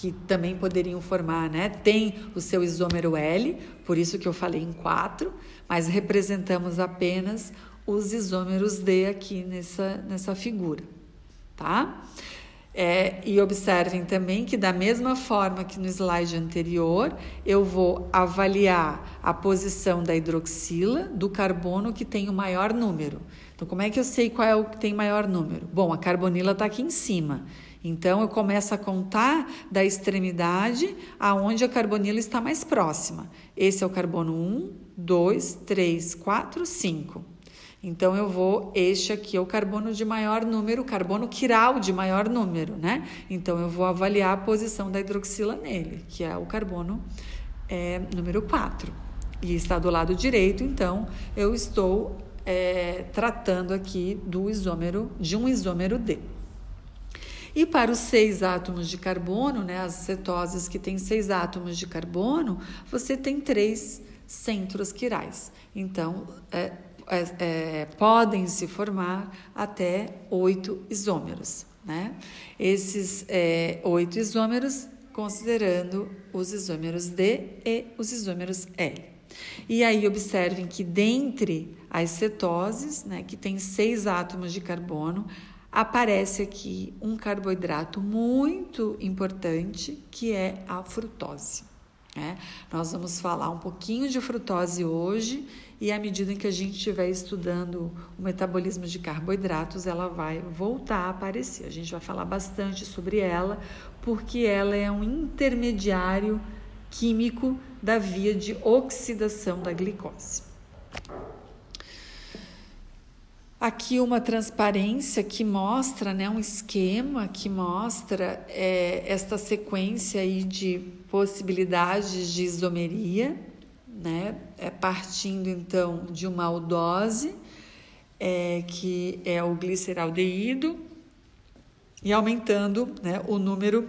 que também poderiam formar, né? Tem o seu isômero L, por isso que eu falei em quatro, mas representamos apenas os isômeros D aqui nessa, nessa figura tá? É, e observem também que, da mesma forma que no slide anterior, eu vou avaliar a posição da hidroxila do carbono que tem o maior número. Então, como é que eu sei qual é o que tem maior número? Bom, a carbonila está aqui em cima. Então, eu começo a contar da extremidade aonde a carbonila está mais próxima. Esse é o carbono 1, 2, 3, 4, 5. Então eu vou, este aqui é o carbono de maior número, carbono quiral de maior número, né? Então eu vou avaliar a posição da hidroxila nele, que é o carbono é, número 4. E está do lado direito, então eu estou é, tratando aqui do isômero, de um isômero D. E para os seis átomos de carbono, né, as cetoses que têm seis átomos de carbono, você tem três centros quirais. Então, é, é, é, podem se formar até oito isômeros. Né? Esses é, oito isômeros, considerando os isômeros D e os isômeros L. E aí observem que dentre as cetoses, né, que tem seis átomos de carbono, aparece aqui um carboidrato muito importante que é a frutose. Né? Nós vamos falar um pouquinho de frutose hoje e à medida em que a gente estiver estudando o metabolismo de carboidratos, ela vai voltar a aparecer. A gente vai falar bastante sobre ela, porque ela é um intermediário químico da via de oxidação da glicose. Aqui uma transparência que mostra, né, um esquema que mostra é, esta sequência aí de possibilidades de isomeria né? É partindo então de uma aldose, é, que é o gliceraldeído, e aumentando né, o número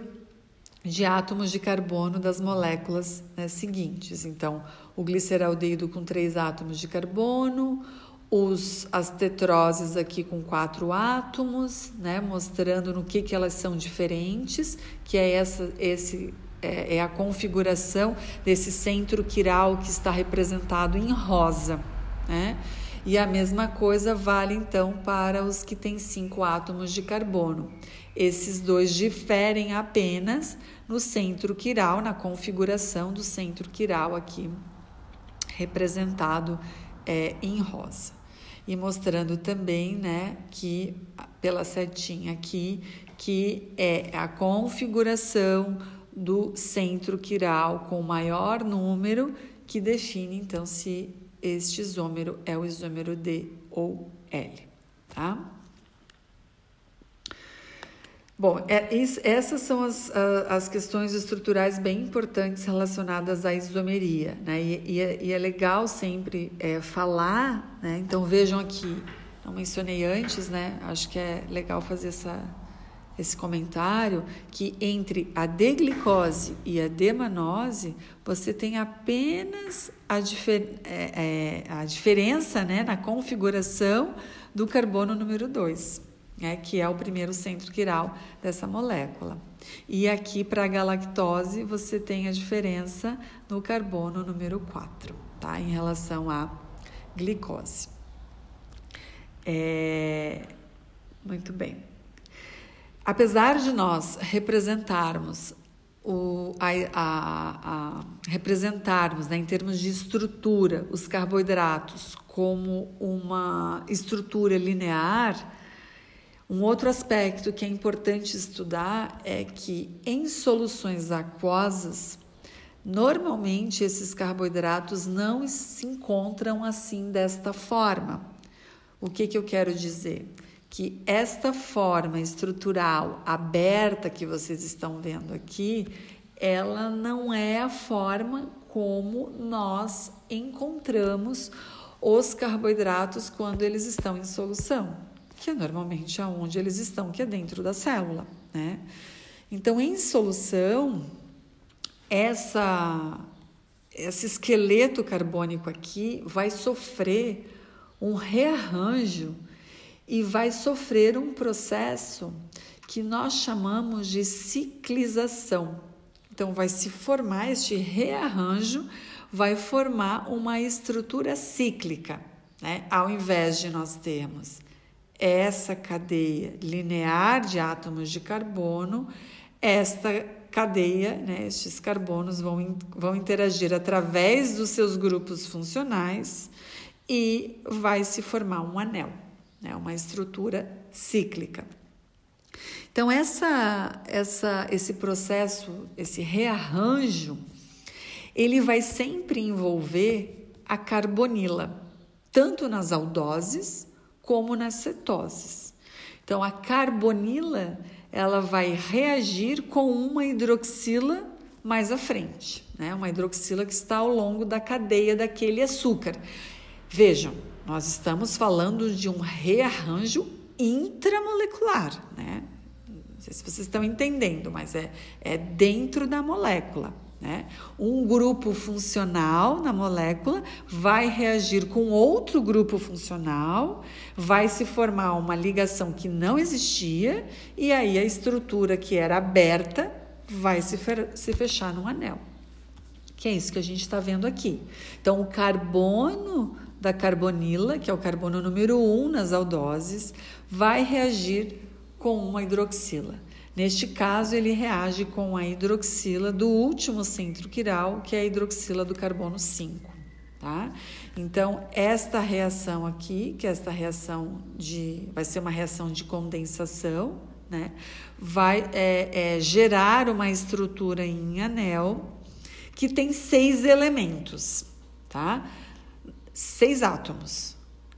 de átomos de carbono das moléculas né, seguintes. Então, o gliceraldeído com três átomos de carbono, os, as tetroses aqui com quatro átomos, né, mostrando no que, que elas são diferentes, que é essa, esse é, é a configuração desse centro quiral que está representado em rosa. Né? E a mesma coisa vale então para os que têm cinco átomos de carbono. Esses dois diferem apenas no centro quiral, na configuração do centro quiral aqui representado é, em rosa. E mostrando também, né, que pela setinha aqui, que é a configuração do centro quiral com maior número, que define então se este isômero é o isômero D ou L, tá? Bom, é, isso, essas são as, as questões estruturais bem importantes relacionadas à isomeria, né? E, e, é, e é, legal sempre é, falar, né? Então vejam aqui, não mencionei antes, né? Acho que é legal fazer essa esse comentário que entre a deglicose e a demanose você tem apenas a, difer é, é, a diferença né, na configuração do carbono número 2, né, que é o primeiro centro quiral dessa molécula. E aqui para a galactose você tem a diferença no carbono número 4, tá, em relação à glicose. É, muito bem. Apesar de nós representarmos o, a, a, a, representarmos né, em termos de estrutura os carboidratos como uma estrutura linear, um outro aspecto que é importante estudar é que em soluções aquosas, normalmente esses carboidratos não se encontram assim desta forma. O que, que eu quero dizer? que esta forma estrutural aberta que vocês estão vendo aqui, ela não é a forma como nós encontramos os carboidratos quando eles estão em solução. Que é normalmente aonde eles estão, que é dentro da célula, né? Então, em solução, essa esse esqueleto carbônico aqui vai sofrer um rearranjo e vai sofrer um processo que nós chamamos de ciclização. Então, vai se formar este rearranjo, vai formar uma estrutura cíclica, né? Ao invés de nós termos essa cadeia linear de átomos de carbono, esta cadeia, né, estes carbonos vão, vão interagir através dos seus grupos funcionais e vai se formar um anel, né, uma estrutura cíclica. Então, essa, essa, esse processo, esse rearranjo, ele vai sempre envolver a carbonila, tanto nas aldoses como nas cetoses. Então, a carbonila ela vai reagir com uma hidroxila mais à frente, né? Uma hidroxila que está ao longo da cadeia daquele açúcar. Vejam, nós estamos falando de um rearranjo intramolecular, né? Não sei se vocês estão entendendo, mas é, é dentro da molécula. Né? Um grupo funcional na molécula vai reagir com outro grupo funcional, vai se formar uma ligação que não existia, e aí a estrutura que era aberta vai se, se fechar num anel. Que é isso que a gente está vendo aqui. Então, o carbono da carbonila, que é o carbono número 1 um nas aldoses, vai reagir com uma hidroxila. Neste caso, ele reage com a hidroxila do último centro quiral, que é a hidroxila do carbono 5. Tá? Então, esta reação aqui, que é esta reação de. vai ser uma reação de condensação, né? vai é, é, gerar uma estrutura em anel que tem seis elementos, tá? Seis átomos,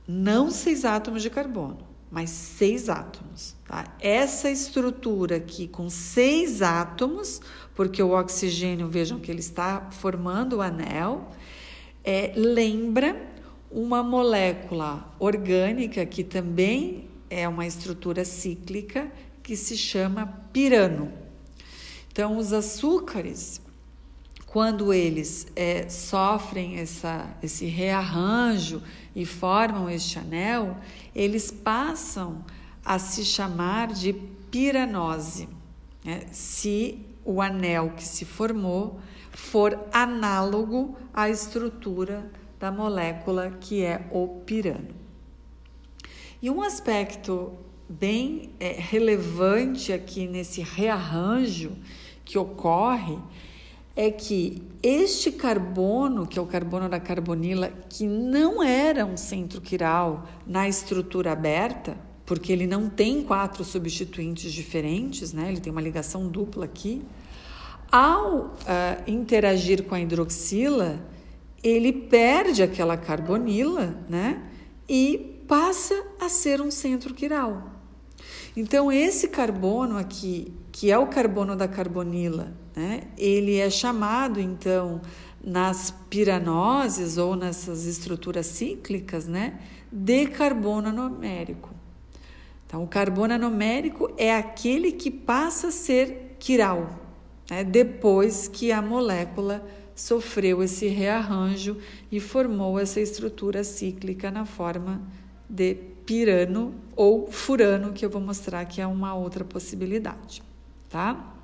não seis átomos de carbono, mas seis átomos. Tá? Essa estrutura aqui com seis átomos, porque o oxigênio, vejam que ele está formando o anel, é, lembra uma molécula orgânica que também é uma estrutura cíclica que se chama pirano. Então, os açúcares, quando eles é, sofrem essa, esse rearranjo e formam este anel, eles passam a se chamar de piranose, né? se o anel que se formou for análogo à estrutura da molécula que é o pirano. E um aspecto bem é, relevante aqui nesse rearranjo que ocorre é que este carbono, que é o carbono da carbonila, que não era um centro quiral na estrutura aberta, porque ele não tem quatro substituintes diferentes, né? ele tem uma ligação dupla aqui. Ao uh, interagir com a hidroxila, ele perde aquela carbonila né? e passa a ser um centro quiral. Então, esse carbono aqui, que é o carbono da carbonila, né? ele é chamado, então, nas piranoses ou nessas estruturas cíclicas, né? de carbono anomérico. Então, o carbono anomérico é aquele que passa a ser quiral, né? depois que a molécula sofreu esse rearranjo e formou essa estrutura cíclica na forma de pirano ou furano, que eu vou mostrar que é uma outra possibilidade, tá?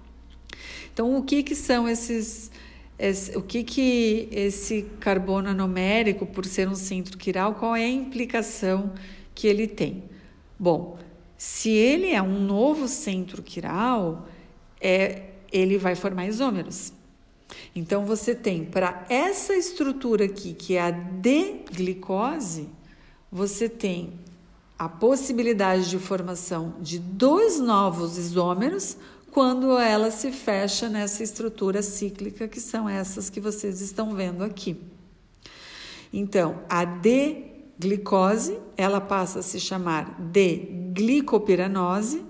Então, o que que são esses esse, o que que esse carbono anomérico, por ser um centro quiral, qual é a implicação que ele tem? Bom, se ele é um novo centro quiral, é, ele vai formar isômeros. Então você tem para essa estrutura aqui, que é a D-glicose, você tem a possibilidade de formação de dois novos isômeros quando ela se fecha nessa estrutura cíclica, que são essas que vocês estão vendo aqui. Então, a D glicose, ela passa a se chamar de glicopiranose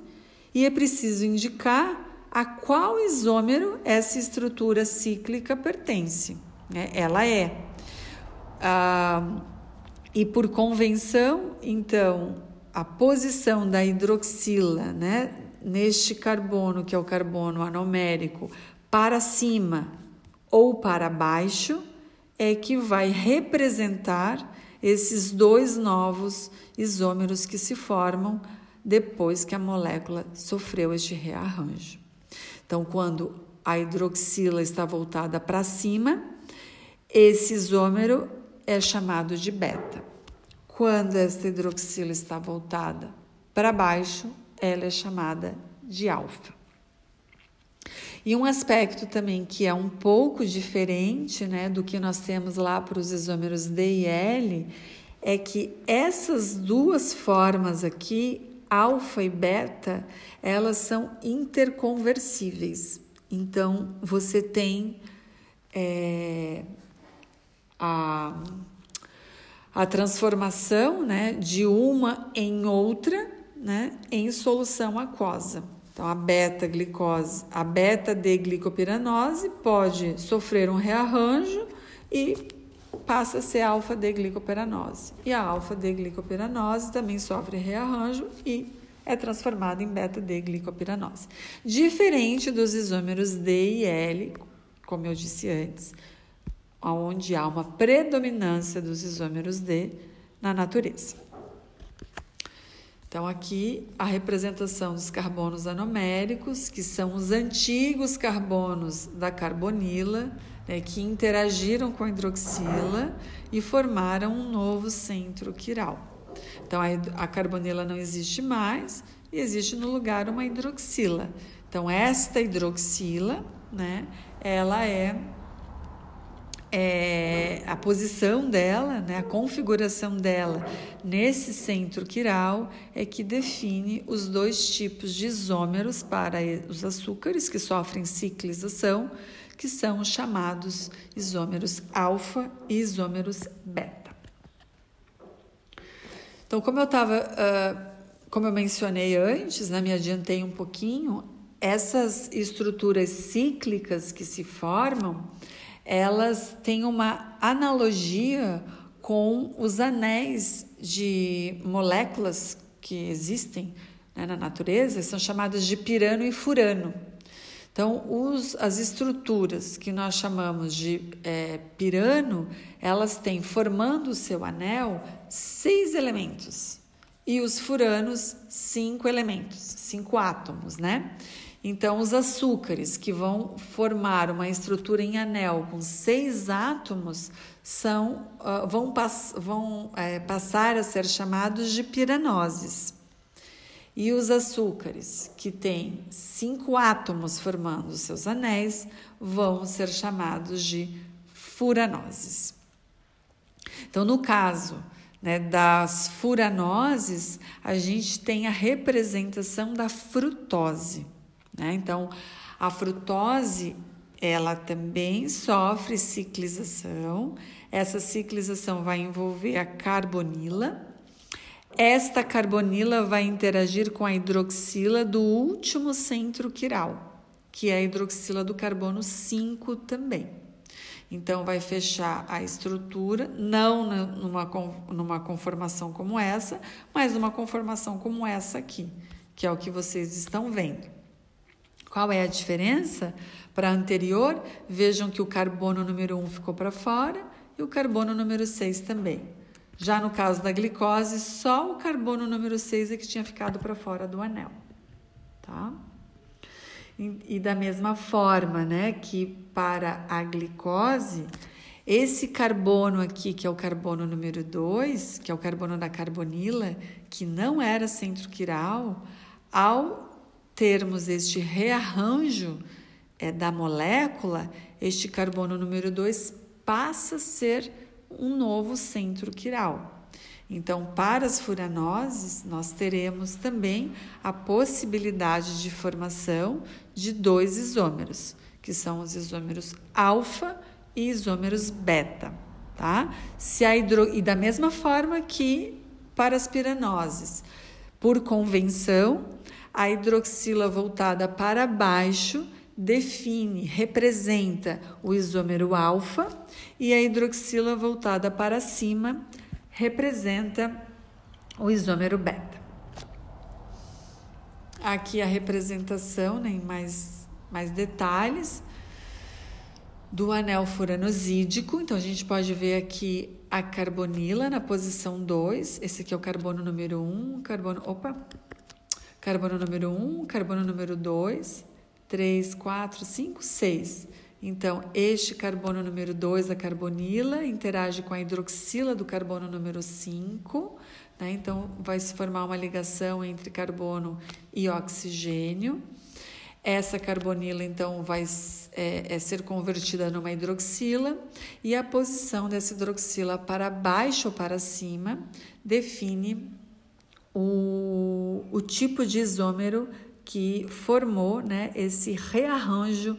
e é preciso indicar a qual isômero essa estrutura cíclica pertence. Né? Ela é. Ah, e por convenção, então, a posição da hidroxila, né, neste carbono, que é o carbono anomérico, para cima ou para baixo, é que vai representar esses dois novos isômeros que se formam depois que a molécula sofreu este rearranjo. Então, quando a hidroxila está voltada para cima, esse isômero é chamado de beta. Quando esta hidroxila está voltada para baixo, ela é chamada de alfa. E um aspecto também que é um pouco diferente né, do que nós temos lá para os isômeros D e L é que essas duas formas aqui, alfa e beta, elas são interconversíveis. Então, você tem é, a, a transformação né, de uma em outra né, em solução aquosa. Então, a beta-glicose, a beta-D-glicopiranose pode sofrer um rearranjo e passa a ser alfa-D-glicopiranose. E a alfa-D-glicopiranose também sofre rearranjo e é transformada em beta-D-glicopiranose. Diferente dos isômeros D e L, como eu disse antes, onde há uma predominância dos isômeros D na natureza. Então, aqui a representação dos carbonos anoméricos, que são os antigos carbonos da carbonila, né, que interagiram com a hidroxila e formaram um novo centro quiral. Então, a, a carbonila não existe mais e existe no lugar uma hidroxila. Então, esta hidroxila, né, ela é é, a posição dela, né, a configuração dela nesse centro quiral é que define os dois tipos de isômeros para os açúcares que sofrem ciclização, que são chamados isômeros alfa e isômeros beta. Então, como eu estava, uh, como eu mencionei antes, né, me adiantei um pouquinho, essas estruturas cíclicas que se formam, elas têm uma analogia com os anéis de moléculas que existem né, na natureza, são chamadas de pirano e furano. Então, os, as estruturas que nós chamamos de é, pirano, elas têm, formando o seu anel, seis elementos. E os furanos, cinco elementos, cinco átomos, né? Então, os açúcares que vão formar uma estrutura em anel com seis átomos são, uh, vão, pass vão é, passar a ser chamados de piranoses. E os açúcares, que têm cinco átomos formando seus anéis, vão ser chamados de furanoses. Então, no caso né, das furanoses, a gente tem a representação da frutose. Né? Então, a frutose ela também sofre ciclização. Essa ciclização vai envolver a carbonila. Esta carbonila vai interagir com a hidroxila do último centro quiral, que é a hidroxila do carbono 5 também. Então, vai fechar a estrutura, não numa, numa conformação como essa, mas numa conformação como essa aqui, que é o que vocês estão vendo. Qual é a diferença? Para a anterior, vejam que o carbono número 1 ficou para fora e o carbono número 6 também. Já no caso da glicose, só o carbono número 6 é que tinha ficado para fora do anel. Tá? E, e da mesma forma, né, que para a glicose, esse carbono aqui, que é o carbono número 2, que é o carbono da carbonila, que não era centro quiral, ao termos este rearranjo é, da molécula, este carbono número 2 passa a ser um novo centro quiral. Então, para as furanoses, nós teremos também a possibilidade de formação de dois isômeros, que são os isômeros alfa e isômeros beta, tá? Se a hidro... E da mesma forma que para as piranoses, por convenção, a hidroxila voltada para baixo define, representa o isômero alfa e a hidroxila voltada para cima representa o isômero beta. aqui a representação né, em mais, mais detalhes do anel furanosídico. Então, a gente pode ver aqui a carbonila na posição 2. Esse aqui é o carbono número 1, um, carbono. Opa! Carbono número 1, um, carbono número 2, 3, 4, 5, 6. Então, este carbono número 2, a carbonila, interage com a hidroxila do carbono número 5. Né? Então, vai se formar uma ligação entre carbono e oxigênio. Essa carbonila, então, vai é, é ser convertida numa hidroxila e a posição dessa hidroxila para baixo ou para cima define o, o tipo de isômero que formou né, esse rearranjo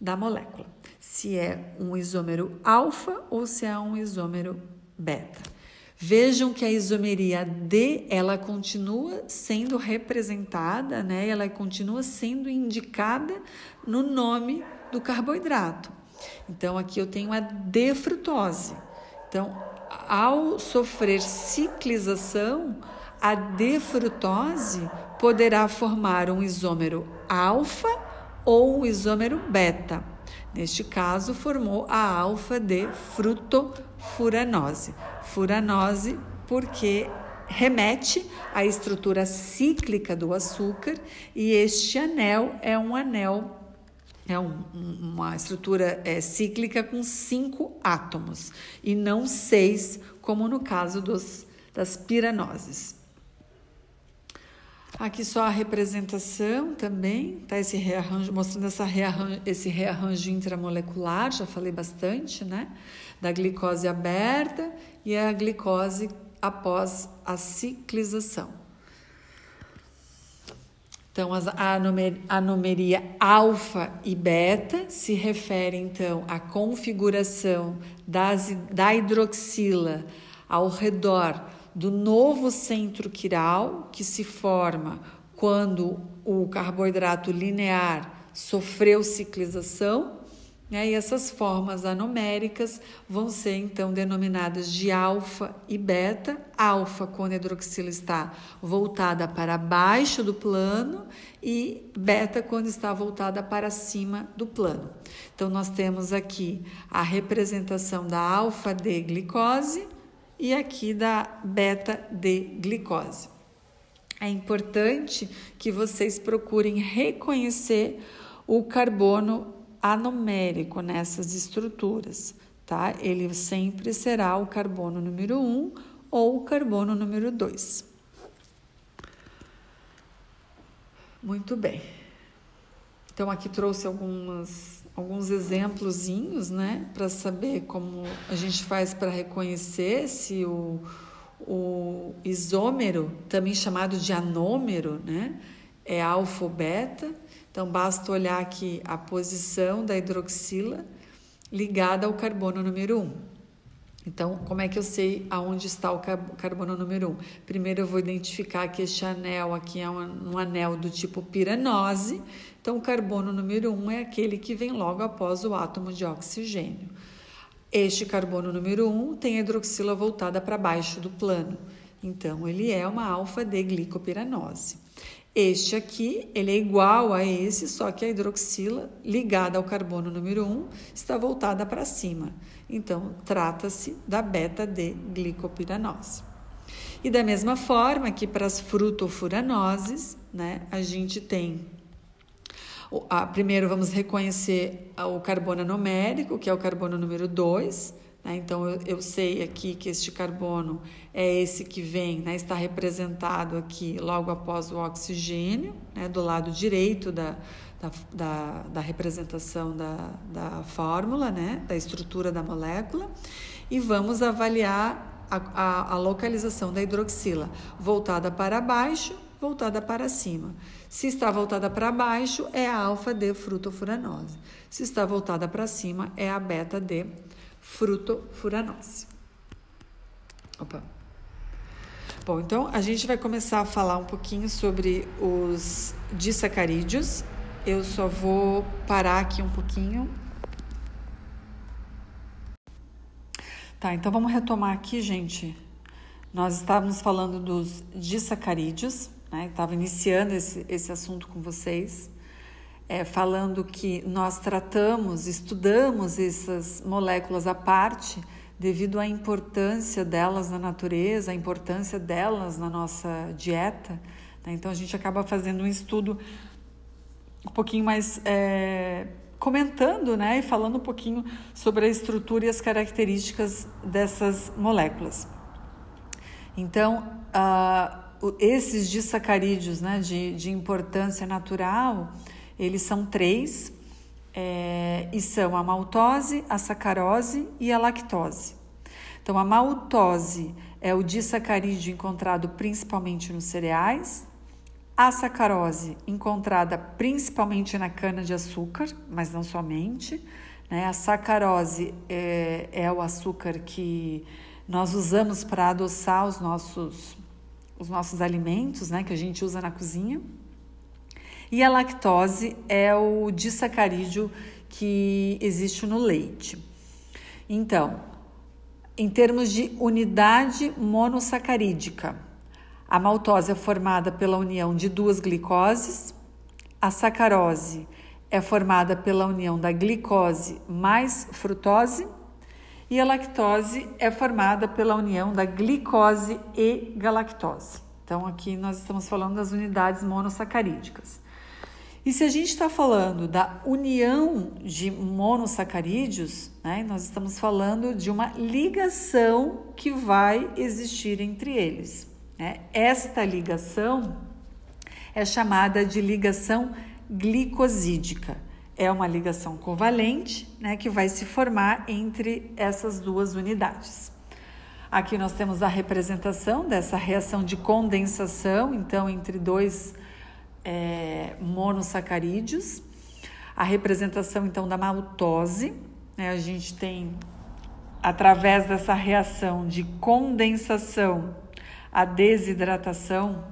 da molécula. Se é um isômero alfa ou se é um isômero beta. Vejam que a isomeria D, ela continua sendo representada, né? Ela continua sendo indicada no nome do carboidrato. Então aqui eu tenho a D-frutose. Então, ao sofrer ciclização, a D-frutose poderá formar um isômero alfa ou um isômero beta. Neste caso, formou a alfa de frutofuranose. Furanose porque remete à estrutura cíclica do açúcar e este anel é um anel é um, uma estrutura é, cíclica com cinco átomos e não seis, como no caso dos, das piranoses. Aqui só a representação também, tá? Esse rearranjo, mostrando essa rearranjo, esse rearranjo intramolecular, já falei bastante, né? Da glicose aberta e a glicose após a ciclização. Então, a anomeria alfa e beta se refere então à configuração das, da hidroxila ao redor do novo centro quiral que se forma quando o carboidrato linear sofreu ciclização, né? e essas formas anoméricas vão ser então denominadas de alfa e beta. Alfa, quando a hidroxila está voltada para baixo do plano, e beta, quando está voltada para cima do plano. Então, nós temos aqui a representação da alfa-D-glicose e aqui da beta-D-glicose. É importante que vocês procurem reconhecer o carbono anomérico nessas estruturas, tá? Ele sempre será o carbono número 1 um ou o carbono número 2. Muito bem. Então aqui trouxe algumas alguns exemplozinhos, né, para saber como a gente faz para reconhecer se o, o isômero, também chamado de anômero, né, é alfa ou beta. Então basta olhar aqui a posição da hidroxila ligada ao carbono número 1. Então, como é que eu sei aonde está o carbono número 1? Primeiro eu vou identificar que este anel aqui é um, um anel do tipo piranose, então, o carbono número 1 um é aquele que vem logo após o átomo de oxigênio. Este carbono número 1 um tem a hidroxila voltada para baixo do plano. Então, ele é uma alfa-D-glicopiranose. Este aqui, ele é igual a esse, só que a hidroxila ligada ao carbono número 1 está voltada para cima. Então, trata-se da beta-D-glicopiranose. E da mesma forma que para as frutofuranoses, né, a gente tem primeiro, vamos reconhecer o carbono numérico, que é o carbono número 2. Né? Então, eu, eu, sei aqui que este carbono é esse que vem, né? está representado aqui logo após o oxigênio, né? do lado direito da, da, da, da representação da, da fórmula, né? da estrutura da molécula. E vamos avaliar a, a, a localização da hidroxila voltada para baixo, voltada para cima. Se está voltada para baixo, é a alfa D frutofuranose. Se está voltada para cima, é a beta D frutofuranose. Opa. Bom, então a gente vai começar a falar um pouquinho sobre os disacarídeos. Eu só vou parar aqui um pouquinho. Tá, então vamos retomar aqui, gente. Nós estávamos falando dos disacarídeos né? Estava iniciando esse, esse assunto com vocês, é, falando que nós tratamos, estudamos essas moléculas à parte devido à importância delas na natureza, a importância delas na nossa dieta. Né? Então a gente acaba fazendo um estudo um pouquinho mais é, comentando, né, e falando um pouquinho sobre a estrutura e as características dessas moléculas. Então, uh, esses disacarídeos, né, de, de importância natural, eles são três é, e são a maltose, a sacarose e a lactose. Então, a maltose é o disacarídeo encontrado principalmente nos cereais, a sacarose, encontrada principalmente na cana-de-açúcar, mas não somente. Né? A sacarose é, é o açúcar que nós usamos para adoçar os nossos, os nossos alimentos, né? que a gente usa na cozinha. E a lactose é o disacarídeo que existe no leite. Então, em termos de unidade monossacarídica, a maltose é formada pela união de duas glicoses, a sacarose é formada pela união da glicose mais frutose e a lactose é formada pela união da glicose e galactose. Então, aqui nós estamos falando das unidades monossacarídicas. E se a gente está falando da união de monossacarídeos, né, nós estamos falando de uma ligação que vai existir entre eles. Né? Esta ligação é chamada de ligação glicosídica. É uma ligação covalente né, que vai se formar entre essas duas unidades. Aqui nós temos a representação dessa reação de condensação, então, entre dois é, monossacarídeos. A representação, então, da maltose. Né, a gente tem, através dessa reação de condensação, a desidratação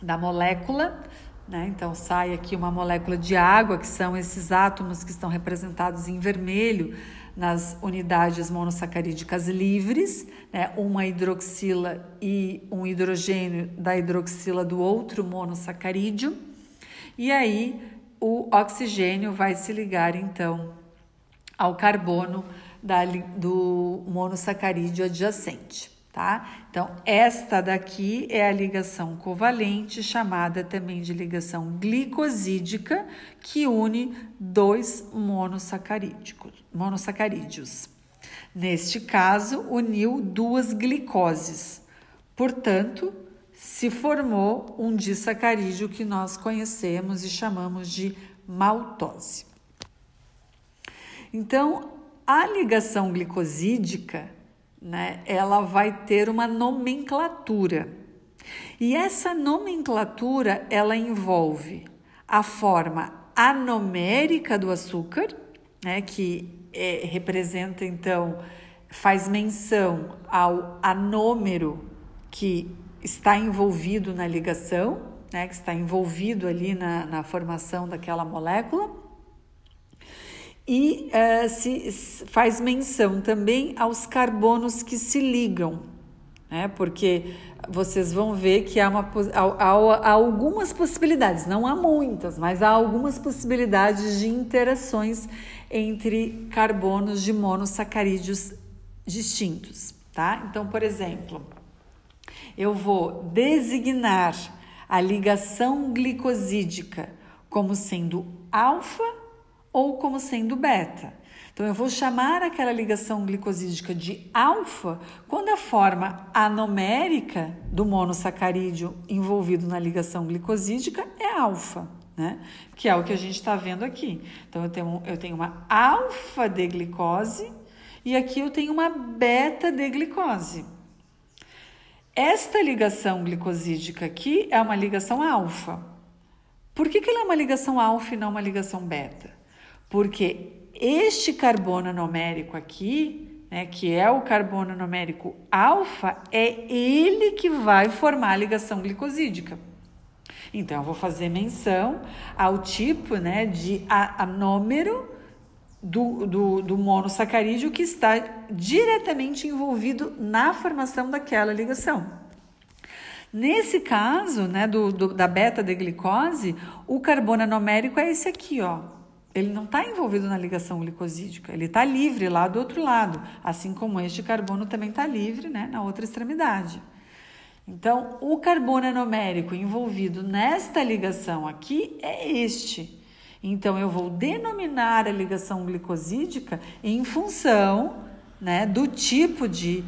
da molécula. Né? Então, sai aqui uma molécula de água, que são esses átomos que estão representados em vermelho nas unidades monossacarídicas livres, né? uma hidroxila e um hidrogênio da hidroxila do outro monossacarídeo. E aí, o oxigênio vai se ligar, então, ao carbono da, do monossacarídeo adjacente tá? Então, esta daqui é a ligação covalente, chamada também de ligação glicosídica, que une dois monossacarídeos. Neste caso, uniu duas glicoses. Portanto, se formou um disacarídeo que nós conhecemos e chamamos de maltose. Então, a ligação glicosídica né, ela vai ter uma nomenclatura. E essa nomenclatura ela envolve a forma anomérica do açúcar, né, que é, representa então, faz menção ao anômero que está envolvido na ligação, né, que está envolvido ali na, na formação daquela molécula e uh, se faz menção também aos carbonos que se ligam, né? porque vocês vão ver que há, uma, há, há, algumas possibilidades, não há muitas, mas há algumas possibilidades de interações entre carbonos de monossacarídeos distintos. Tá? Então, por exemplo, eu vou designar a ligação glicosídica como sendo alfa ou como sendo beta. Então, eu vou chamar aquela ligação glicosídica de alfa quando a forma anomérica do monossacarídeo envolvido na ligação glicosídica é alfa, né? Que é o que a gente está vendo aqui. Então, eu tenho, eu tenho uma alfa de glicose e aqui eu tenho uma beta de glicose. Esta ligação glicosídica aqui é uma ligação alfa. Por que, que ela é uma ligação alfa e não uma ligação beta? Porque este carbono numérico aqui, né, que é o carbono numérico alfa, é ele que vai formar a ligação glicosídica. Então, eu vou fazer menção ao tipo né, de anômero do, do, do monossacarídeo que está diretamente envolvido na formação daquela ligação. Nesse caso, né, do, do da beta-deglicose, o carbono anomérico é esse aqui, ó. Ele não está envolvido na ligação glicosídica, ele está livre lá do outro lado, assim como este carbono também está livre né, na outra extremidade. Então, o carbono anomérico envolvido nesta ligação aqui é este. Então, eu vou denominar a ligação glicosídica em função né, do tipo de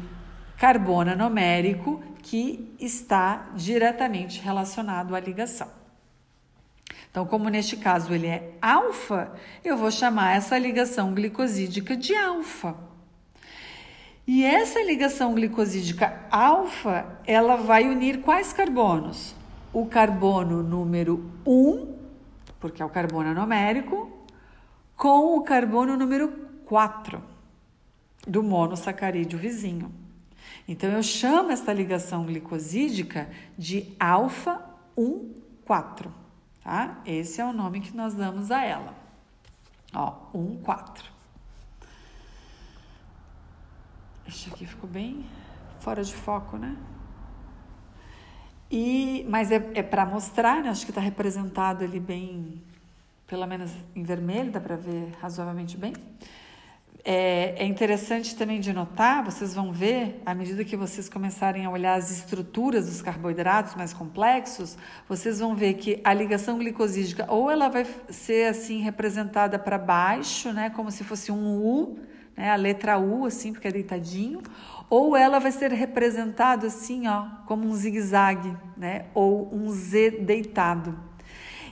carbono anomérico que está diretamente relacionado à ligação. Então, como neste caso ele é alfa, eu vou chamar essa ligação glicosídica de alfa. E essa ligação glicosídica alfa, ela vai unir quais carbonos? O carbono número 1, porque é o carbono numérico, com o carbono número 4 do monossacarídeo vizinho. Então eu chamo esta ligação glicosídica de alfa 1 4 tá? Esse é o nome que nós damos a ela. Ó, 1, 4. Isso aqui ficou bem fora de foco, né? E, mas é, é para mostrar, né? acho que está representado ali bem, pelo menos em vermelho, dá para ver razoavelmente bem. É, é, interessante também de notar, vocês vão ver, à medida que vocês começarem a olhar as estruturas dos carboidratos mais complexos, vocês vão ver que a ligação glicosídica ou ela vai ser assim representada para baixo, né, como se fosse um U, né, a letra U assim, porque é deitadinho, ou ela vai ser representada assim, ó, como um zigue-zague, né, ou um Z deitado.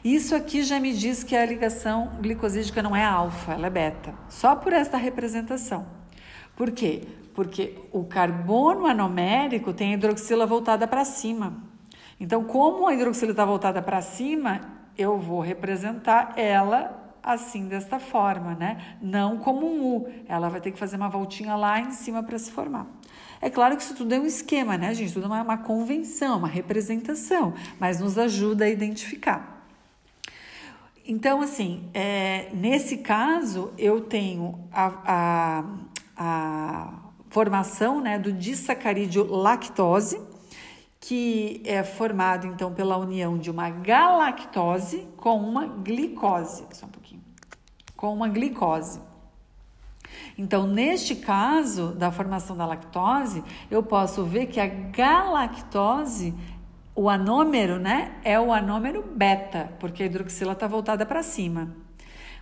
Isso aqui já me diz que a ligação glicosídica não é alfa, ela é beta, só por esta representação. Por quê? Porque o carbono anomérico tem a hidroxila voltada para cima. Então, como a hidroxila está voltada para cima, eu vou representar ela assim, desta forma, né? Não como um U. Ela vai ter que fazer uma voltinha lá em cima para se formar. É claro que isso tudo é um esquema, né, gente? Tudo é uma convenção, uma representação, mas nos ajuda a identificar. Então, assim, é, nesse caso, eu tenho a, a, a formação né, do disacarídeo lactose, que é formado então pela união de uma galactose com uma glicose, só um pouquinho, com uma glicose. Então, neste caso da formação da lactose, eu posso ver que a galactose o anômero, né, é o anômero beta, porque a hidroxila está voltada para cima.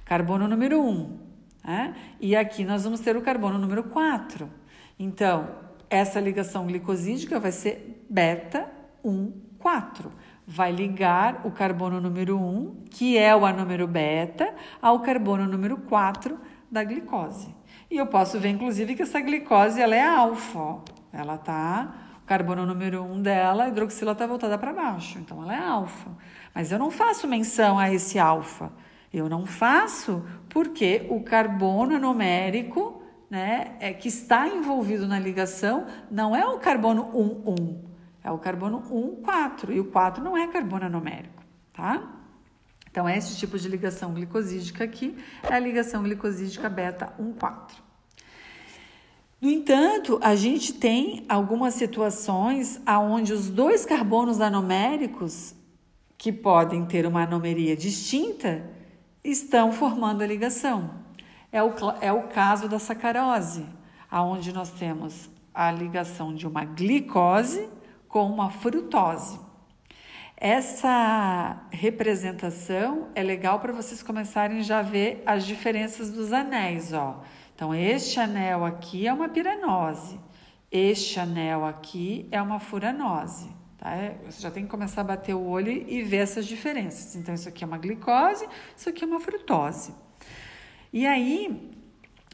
Carbono número 1. Um, né? E aqui nós vamos ter o carbono número 4. Então, essa ligação glicosídica vai ser beta 1, 4. Vai ligar o carbono número 1, que é o anômero beta, ao carbono número 4 da glicose. E eu posso ver, inclusive, que essa glicose ela é alfa. Ela está carbono número 1 um dela, a hidroxila está voltada para baixo, então ela é alfa. Mas eu não faço menção a esse alfa. Eu não faço porque o carbono numérico né, é, que está envolvido na ligação não é o carbono 1, 1, é o carbono 1, 4. E o 4 não é carbono numérico, tá? Então, esse tipo de ligação glicosídica aqui é a ligação glicosídica beta 1, 4. No entanto, a gente tem algumas situações onde os dois carbonos anoméricos, que podem ter uma anomeria distinta, estão formando a ligação. É o, é o caso da sacarose, onde nós temos a ligação de uma glicose com uma frutose. Essa representação é legal para vocês começarem já a ver as diferenças dos anéis, ó. Então, este anel aqui é uma piranose, este anel aqui é uma furanose. Tá? É, você já tem que começar a bater o olho e ver essas diferenças. Então, isso aqui é uma glicose, isso aqui é uma frutose. E aí,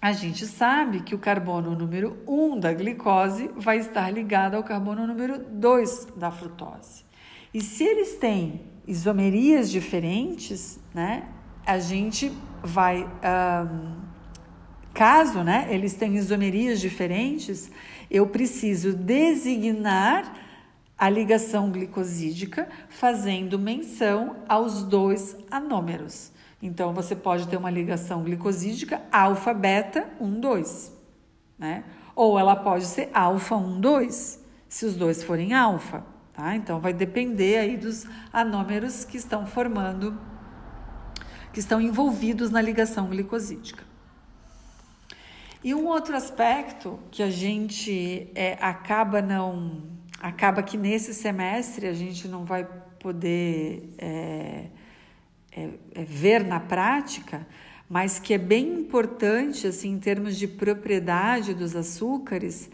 a gente sabe que o carbono número 1 da glicose vai estar ligado ao carbono número 2 da frutose. E se eles têm isomerias diferentes, né, a gente vai. Um, Caso né, eles tenham isomerias diferentes, eu preciso designar a ligação glicosídica fazendo menção aos dois anômeros. Então, você pode ter uma ligação glicosídica alfa-beta 1,2, né? Ou ela pode ser alfa 1,2, se os dois forem alfa, Tá? Então, vai depender aí dos anômeros que estão formando, que estão envolvidos na ligação glicosídica. E um outro aspecto que a gente é, acaba não, acaba que nesse semestre a gente não vai poder é, é, é ver na prática, mas que é bem importante assim em termos de propriedade dos açúcares,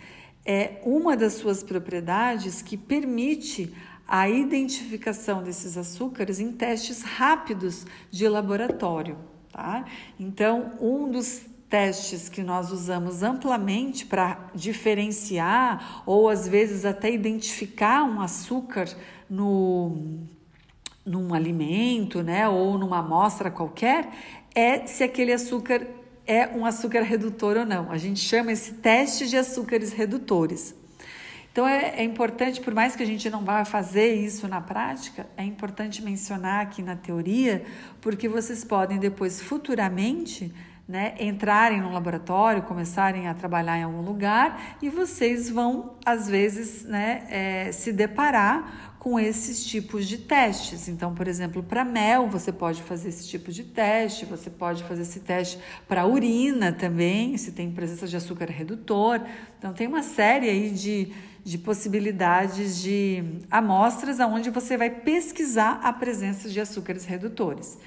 é uma das suas propriedades que permite a identificação desses açúcares em testes rápidos de laboratório. Tá? Então, um dos testes que nós usamos amplamente para diferenciar ou às vezes até identificar um açúcar no, num alimento, né, ou numa amostra qualquer, é se aquele açúcar é um açúcar redutor ou não. A gente chama esse teste de açúcares redutores. Então é, é, importante, por mais que a gente não vá fazer isso na prática, é importante mencionar aqui na teoria, porque vocês podem depois futuramente né, entrarem no laboratório, começarem a trabalhar em algum lugar e vocês vão, às vezes, né, é, se deparar com esses tipos de testes. Então, por exemplo, para mel, você pode fazer esse tipo de teste, você pode fazer esse teste para urina também, se tem presença de açúcar redutor. Então, tem uma série aí de, de possibilidades de amostras onde você vai pesquisar a presença de açúcares redutores.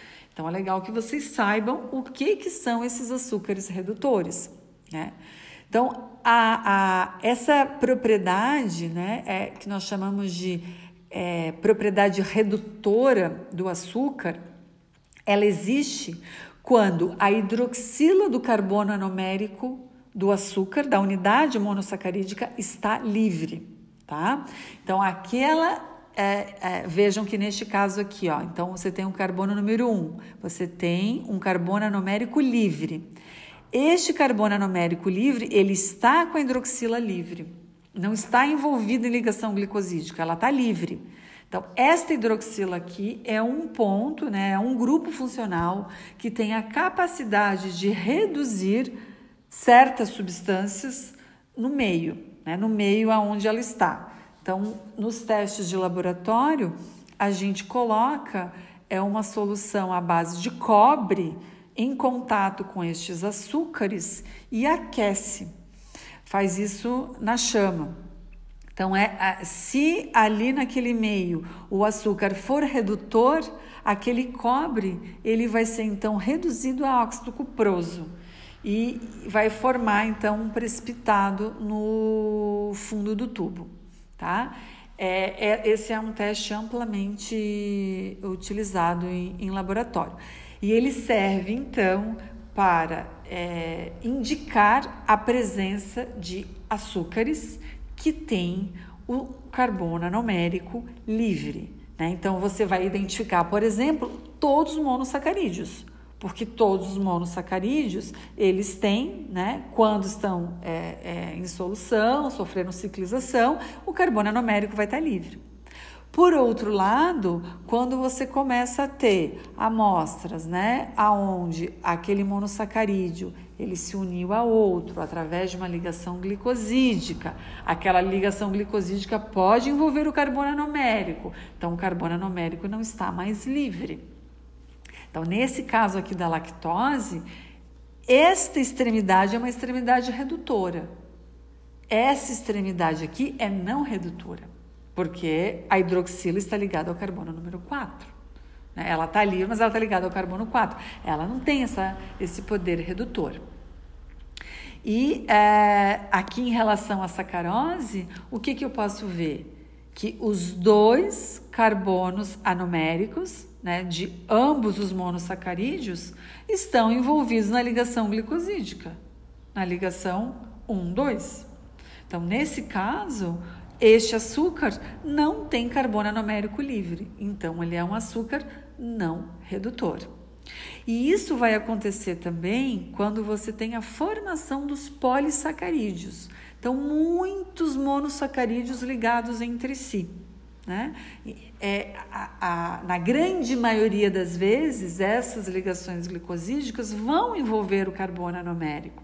Então é legal que vocês saibam o que, que são esses açúcares redutores. Né? Então, a, a, essa propriedade, né, é, que nós chamamos de é, propriedade redutora do açúcar, ela existe quando a hidroxila do carbono anomérico do açúcar, da unidade monossacarídica, está livre. Tá? Então, aquela é, é, vejam que neste caso aqui, ó, então você tem um carbono número 1, um, você tem um carbono anomérico livre. Este carbono anomérico livre, ele está com a hidroxila livre, não está envolvido em ligação glicosídica, ela está livre. Então, esta hidroxila aqui é um ponto, né, é um grupo funcional que tem a capacidade de reduzir certas substâncias no meio, né, no meio aonde ela está. Então, nos testes de laboratório, a gente coloca é uma solução à base de cobre em contato com estes açúcares e aquece. Faz isso na chama. Então, é, se ali naquele meio o açúcar for redutor, aquele cobre ele vai ser então reduzido a óxido cuproso e vai formar então um precipitado no fundo do tubo tá? É, é, esse é um teste amplamente utilizado em, em laboratório. E ele serve, então, para é, indicar a presença de açúcares que têm o carbono anomérico livre. Né? Então, você vai identificar, por exemplo, todos os monossacarídeos porque todos os monossacarídeos eles têm, né, quando estão é, é, em solução, sofrendo ciclização, o carbono anomérico vai estar livre. Por outro lado, quando você começa a ter amostras, né, aonde aquele monossacarídeo ele se uniu a outro através de uma ligação glicosídica, aquela ligação glicosídica pode envolver o carbono anomérico, então o carbono anomérico não está mais livre. Então, nesse caso aqui da lactose, esta extremidade é uma extremidade redutora. Essa extremidade aqui é não redutora, porque a hidroxila está ligada ao carbono número 4. Né? Ela está livre, mas ela está ligada ao carbono 4. Ela não tem essa, esse poder redutor. E é, aqui em relação à sacarose, o que, que eu posso ver? Que os dois carbonos anoméricos né, de ambos os monossacarídeos estão envolvidos na ligação glicosídica, na ligação 1,2. Então, nesse caso, este açúcar não tem carbono anomérico livre, então ele é um açúcar não redutor. E isso vai acontecer também quando você tem a formação dos polissacarídeos. Então, muitos monossacarídeos ligados entre si. Né? É, a, a, na grande maioria das vezes, essas ligações glicosídicas vão envolver o carbono anomérico.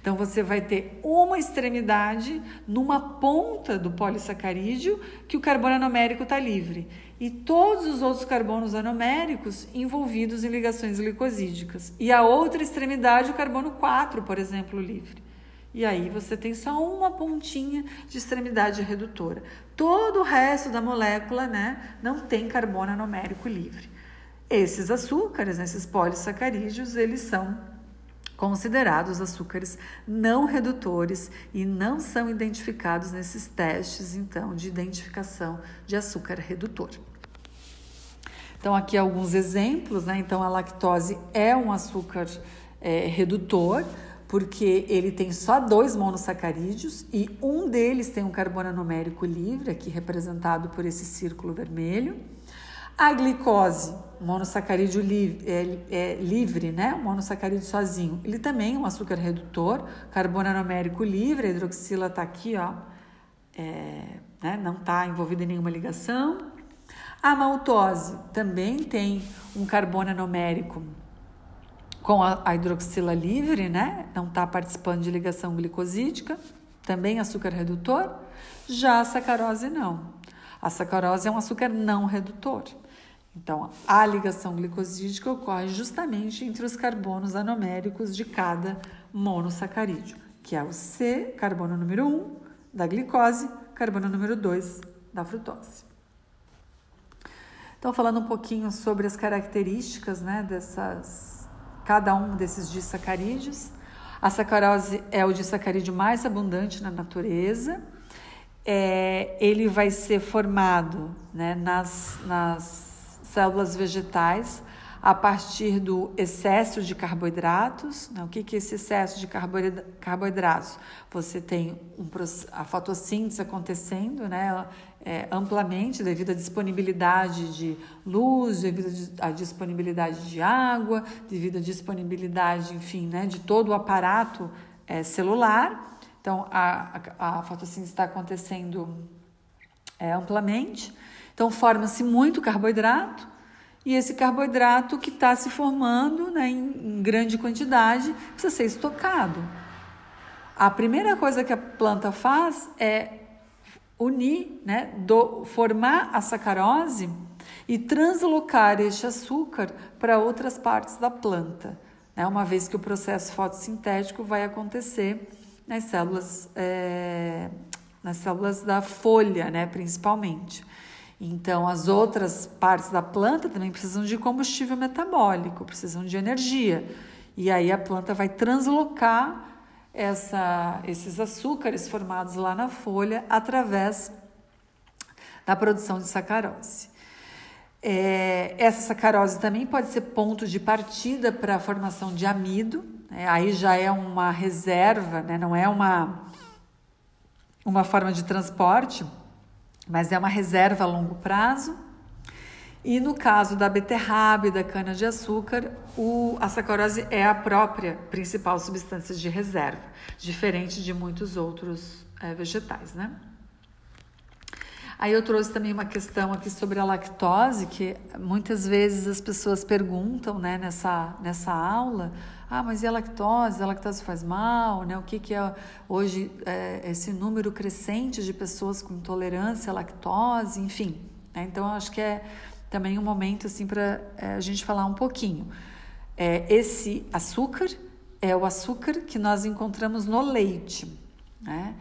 Então você vai ter uma extremidade numa ponta do polissacarídeo que o carbono anomérico está livre e todos os outros carbonos anoméricos envolvidos em ligações glicosídicas. E a outra extremidade, o carbono 4, por exemplo, livre. E aí você tem só uma pontinha de extremidade redutora. Todo o resto da molécula né, não tem carbono anomérico livre. Esses açúcares, né, esses polissacarídeos, eles são considerados açúcares não redutores e não são identificados nesses testes, então, de identificação de açúcar redutor. Então, aqui alguns exemplos, né? Então, a lactose é um açúcar é, redutor, porque ele tem só dois monossacarídeos e um deles tem um carbono numérico livre, aqui representado por esse círculo vermelho. A glicose, monossacarídeo livre, é, é, livre, né? O monossacarídeo sozinho, ele também é um açúcar redutor, carbono anomérico livre, a hidroxila está aqui, ó, é, né? não está envolvida em nenhuma ligação. A maltose também tem um carbono anomérico com a, hidroxila livre, né? Não está participando de ligação glicosídica, também açúcar redutor. Já a sacarose não. A sacarose é um açúcar não redutor. Então, a ligação glicosídica ocorre justamente entre os carbonos anoméricos de cada monossacarídeo, que é o C, carbono número 1 da glicose, carbono número 2 da frutose. Então, falando um pouquinho sobre as características né, dessas, cada um desses disacarídeos. A sacarose é o disacarídeo mais abundante na natureza. É, ele vai ser formado né, nas, nas células vegetais a partir do excesso de carboidratos. Né? O que, que é esse excesso de carboidratos? Você tem um, a fotossíntese acontecendo né? É, amplamente devido à disponibilidade de luz, devido à disponibilidade de água, devido à disponibilidade, enfim, né? de todo o aparato é, celular. Então, a, a, a fotossíntese está acontecendo é, amplamente. Então, forma-se muito carboidrato e esse carboidrato que está se formando né, em, em grande quantidade precisa ser estocado. A primeira coisa que a planta faz é unir, né, do, formar a sacarose e translocar este açúcar para outras partes da planta, né, uma vez que o processo fotossintético vai acontecer nas células, é, nas células da folha, né, principalmente. Então, as outras partes da planta também precisam de combustível metabólico, precisam de energia. E aí a planta vai translocar essa, esses açúcares formados lá na folha através da produção de sacarose. É, essa sacarose também pode ser ponto de partida para a formação de amido, né? aí já é uma reserva, né? não é uma, uma forma de transporte mas é uma reserva a longo prazo. E no caso da beterraba e da cana-de-açúcar, a sacarose é a própria principal substância de reserva, diferente de muitos outros é, vegetais, né? Aí eu trouxe também uma questão aqui sobre a lactose, que muitas vezes as pessoas perguntam né, nessa, nessa aula, ah, mas e a lactose? A lactose faz mal, né? O que, que é hoje é, esse número crescente de pessoas com intolerância à lactose, enfim. Né? Então, eu acho que é também um momento assim para é, a gente falar um pouquinho. É, esse açúcar é o açúcar que nós encontramos no leite. Né?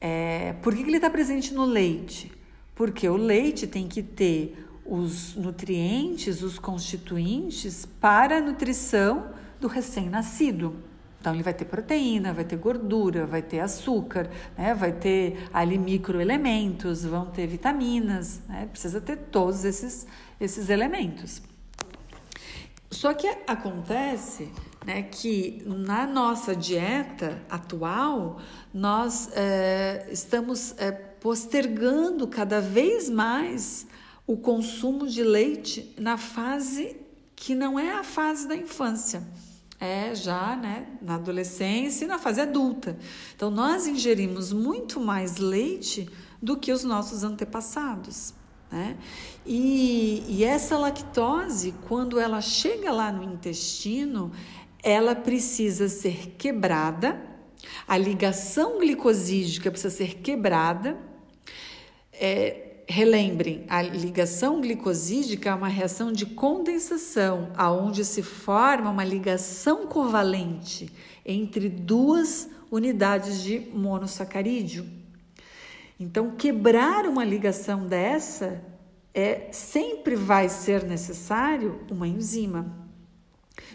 É, por que, que ele está presente no leite? Porque o leite tem que ter os nutrientes, os constituintes para a nutrição do recém-nascido. Então, ele vai ter proteína, vai ter gordura, vai ter açúcar, né? vai ter ali microelementos, vão ter vitaminas, né? precisa ter todos esses, esses elementos. Só que acontece né, que na nossa dieta atual, nós é, estamos é, postergando cada vez mais o consumo de leite na fase que não é a fase da infância é já né, na adolescência e na fase adulta. Então, nós ingerimos muito mais leite do que os nossos antepassados. Né? E, e essa lactose, quando ela chega lá no intestino, ela precisa ser quebrada, a ligação glicosídica precisa ser quebrada. É, relembrem, a ligação glicosídica é uma reação de condensação, aonde se forma uma ligação covalente entre duas unidades de monossacarídeo. Então, quebrar uma ligação dessa é sempre vai ser necessário uma enzima.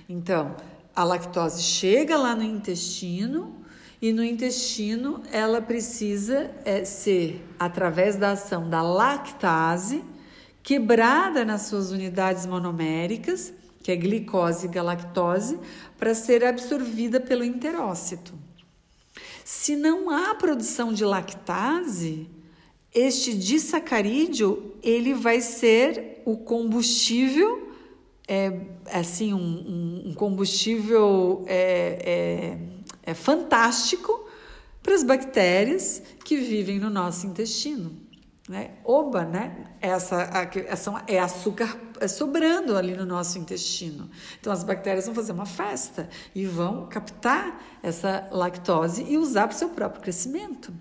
Então, a lactose chega lá no intestino e no intestino ela precisa é, ser, através da ação da lactase, quebrada nas suas unidades monoméricas, que é glicose e galactose, para ser absorvida pelo enterócito. Se não há produção de lactase, este disacarídeo ele vai ser o combustível, é, assim, um, um combustível é, é, é fantástico para as bactérias que vivem no nosso intestino. Né? Oba, né? Essa, essa é açúcar é sobrando ali no nosso intestino. Então as bactérias vão fazer uma festa e vão captar essa lactose e usar para o seu próprio crescimento.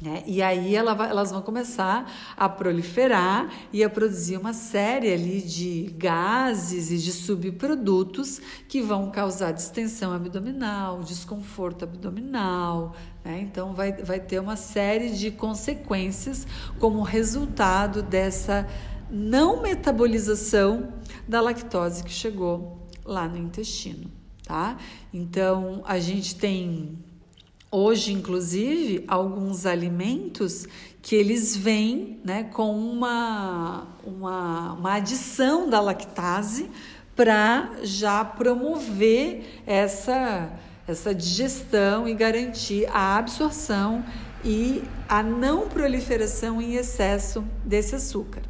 Né? E aí ela elas vão começar a proliferar e a produzir uma série ali de gases e de subprodutos que vão causar distensão abdominal, desconforto abdominal. Né? Então vai, vai ter uma série de consequências como resultado dessa não metabolização da lactose que chegou lá no intestino. Tá? Então a gente tem Hoje, inclusive, alguns alimentos que eles vêm né, com uma, uma, uma adição da lactase para já promover essa, essa digestão e garantir a absorção e a não proliferação em excesso desse açúcar.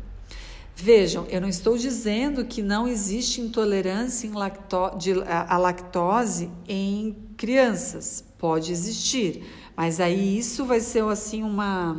Vejam, eu não estou dizendo que não existe intolerância lacto de, a, a lactose em crianças. Pode existir, mas aí isso vai ser assim uma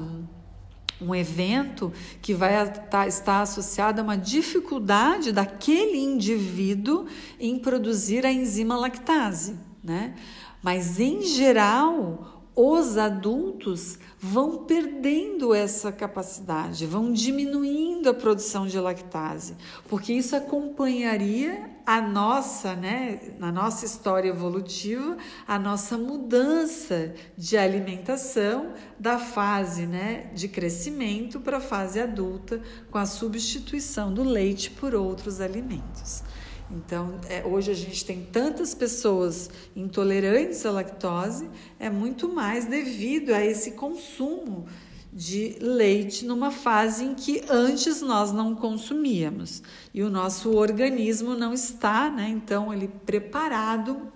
um evento que vai tá, estar associado a uma dificuldade daquele indivíduo em produzir a enzima lactase, né? Mas em geral, os adultos vão perdendo essa capacidade, vão diminuindo a produção de lactase, porque isso acompanharia a nossa, né, na nossa história evolutiva, a nossa mudança de alimentação da fase, né, de crescimento para a fase adulta, com a substituição do leite por outros alimentos. Então, é, hoje a gente tem tantas pessoas intolerantes à lactose, é muito mais devido a esse consumo de leite numa fase em que antes nós não consumíamos e o nosso organismo não está, né? Então, ele preparado,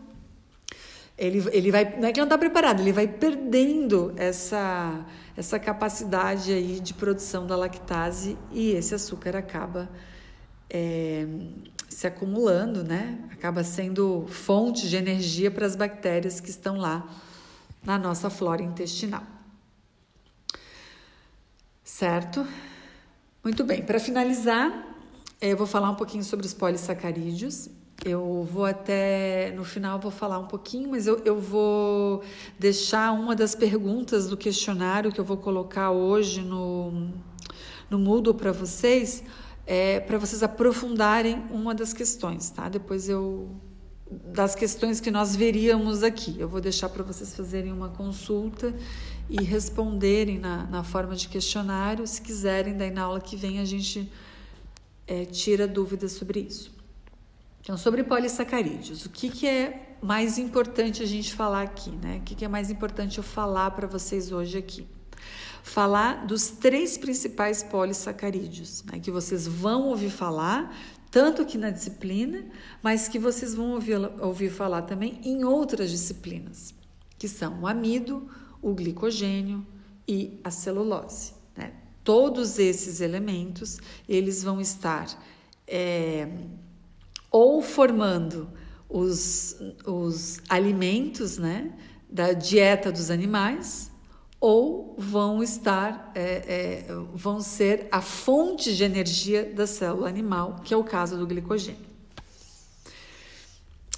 ele, ele vai, não é que não está preparado, ele vai perdendo essa, essa capacidade aí de produção da lactase e esse açúcar acaba. É, se acumulando, né? Acaba sendo fonte de energia para as bactérias que estão lá na nossa flora intestinal. Certo? Muito bem, para finalizar, eu vou falar um pouquinho sobre os polissacarídeos. Eu vou até no final vou falar um pouquinho, mas eu, eu vou deixar uma das perguntas do questionário que eu vou colocar hoje no, no Moodle para vocês é, para vocês aprofundarem uma das questões, tá? Depois eu das questões que nós veríamos aqui. Eu vou deixar para vocês fazerem uma consulta e responderem na, na forma de questionário. Se quiserem, daí na aula que vem a gente é, tira dúvidas sobre isso. Então, sobre polissacarídeos, o que, que é mais importante a gente falar aqui, né? O que, que é mais importante eu falar para vocês hoje aqui? falar dos três principais polissacarídeos, né, que vocês vão ouvir falar, tanto aqui na disciplina, mas que vocês vão ouvir, ouvir falar também em outras disciplinas, que são o amido, o glicogênio e a celulose. Né? Todos esses elementos, eles vão estar é, ou formando os, os alimentos né, da dieta dos animais, ou vão estar, é, é, vão ser a fonte de energia da célula animal, que é o caso do glicogênio.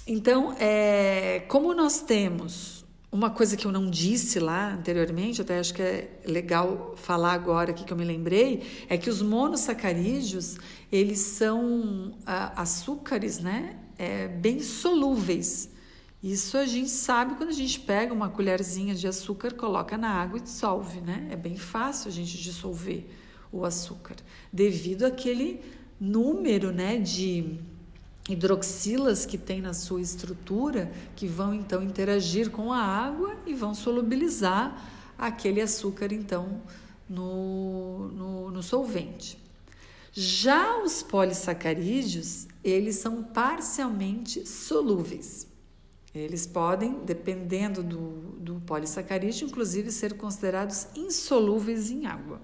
Então, é, como nós temos uma coisa que eu não disse lá anteriormente, até acho que é legal falar agora aqui que eu me lembrei, é que os monossacarídeos, eles são ah, açúcares, né? É, bem solúveis. Isso a gente sabe quando a gente pega uma colherzinha de açúcar, coloca na água e dissolve, né? É bem fácil a gente dissolver o açúcar, devido àquele número, né, de hidroxilas que tem na sua estrutura que vão então interagir com a água e vão solubilizar aquele açúcar então no, no, no solvente. Já os polissacarídeos, eles são parcialmente solúveis. Eles podem, dependendo do, do polissacarídeo, inclusive ser considerados insolúveis em água.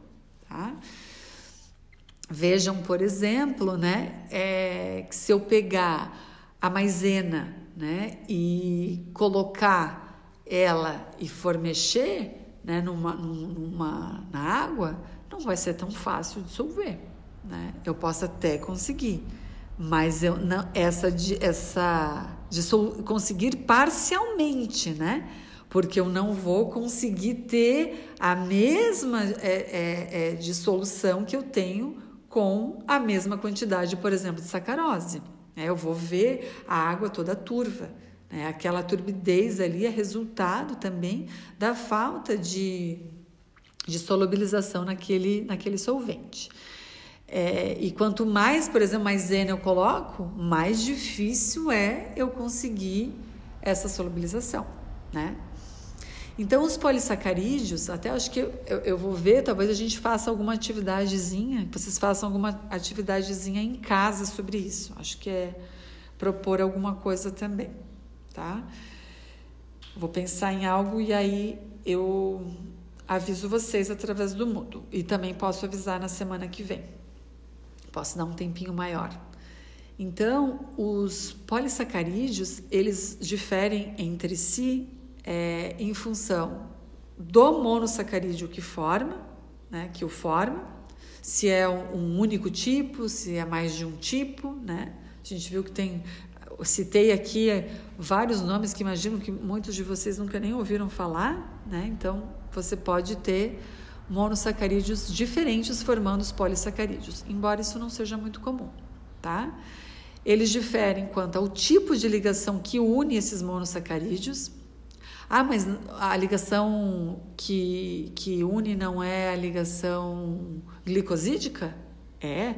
Tá? Vejam, por exemplo, né, é, que se eu pegar a maisena né, e colocar ela e for mexer né, numa, numa, na água, não vai ser tão fácil dissolver. Né? Eu posso até conseguir, mas eu não, essa, essa conseguir parcialmente, né? Porque eu não vou conseguir ter a mesma é, é, é, dissolução que eu tenho com a mesma quantidade, por exemplo, de sacarose. É, eu vou ver a água toda turva. Né? Aquela turbidez ali é resultado também da falta de, de solubilização naquele, naquele solvente. É, e quanto mais, por exemplo, maisena eu coloco, mais difícil é eu conseguir essa solubilização, né? Então, os polissacarídeos, até acho que eu, eu, vou ver, talvez a gente faça alguma atividadezinha, vocês façam alguma atividadezinha em casa sobre isso. Acho que é propor alguma coisa também, tá? Vou pensar em algo e aí eu aviso vocês através do Moodle. E também posso avisar na semana que vem. Posso dar um tempinho maior. Então, os polissacarídeos, eles diferem entre si é, em função do monossacarídeo que forma, né, que o forma, se é um, único tipo, se é mais de um tipo, né? A gente viu que tem, citei aqui vários nomes que imagino que muitos de vocês nunca nem ouviram falar, né? Então, você pode ter monossacarídeos diferentes formando os polissacarídeos, embora isso não seja muito comum, tá? Eles diferem quanto ao tipo de ligação que une esses monossacarídeos, ah, mas a ligação que, que une não é a ligação glicosídica? É,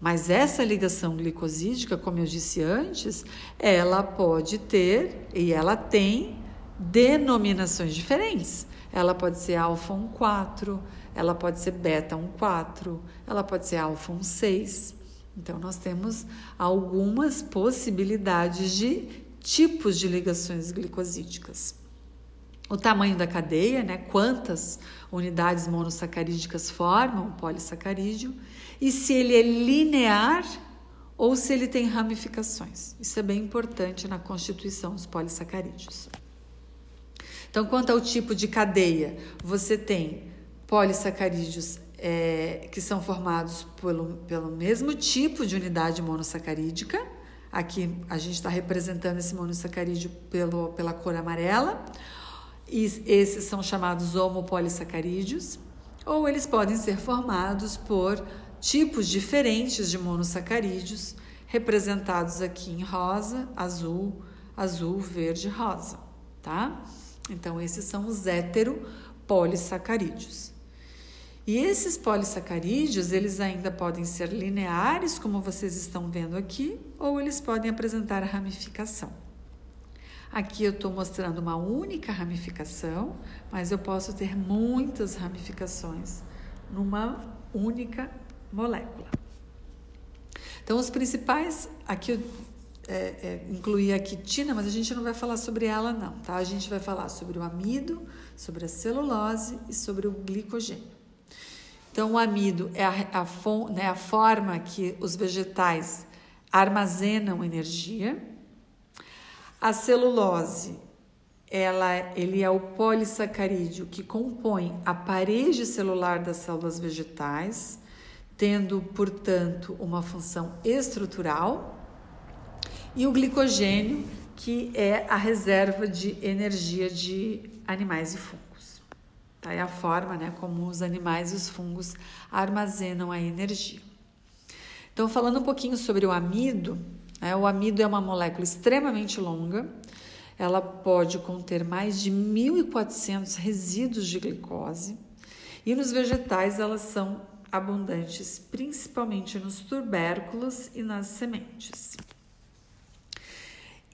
mas essa ligação glicosídica, como eu disse antes, ela pode ter e ela tem denominações diferentes. Ela pode ser alfa 1,4, ela pode ser beta 1,4, ela pode ser alfa 1,6. Então, nós temos algumas possibilidades de tipos de ligações glicosídicas o tamanho da cadeia, né? quantas unidades monossacarídicas formam o polissacarídeo, e se ele é linear ou se ele tem ramificações. Isso é bem importante na constituição dos polissacarídeos. Então, quanto ao tipo de cadeia, você tem polissacarídeos é, que são formados pelo, pelo mesmo tipo de unidade monossacarídica. Aqui a gente está representando esse monossacarídeo pelo, pela cor amarela e esses são chamados homopolissacarídeos, ou eles podem ser formados por tipos diferentes de monossacarídeos, representados aqui em rosa, azul, azul, verde, rosa, tá? Então, esses são os heteropolissacarídeos. E esses polissacarídeos, eles ainda podem ser lineares, como vocês estão vendo aqui, ou eles podem apresentar ramificação. Aqui eu estou mostrando uma única ramificação, mas eu posso ter muitas ramificações numa única molécula. Então, os principais, aqui eu é, é, incluí a quitina, mas a gente não vai falar sobre ela não, tá? A gente vai falar sobre o amido, sobre a celulose e sobre o glicogênio. Então, o amido é a, a, né, a forma que os vegetais armazenam energia, a celulose, ela, ele é o polissacarídeo que compõe a parede celular das células vegetais, tendo, portanto, uma função estrutural. E o glicogênio que é a reserva de energia de animais e fungos. Tá? É a forma né, como os animais e os fungos armazenam a energia. Então, falando um pouquinho sobre o amido, o amido é uma molécula extremamente longa, ela pode conter mais de 1.400 resíduos de glicose. E nos vegetais elas são abundantes principalmente nos tubérculos e nas sementes.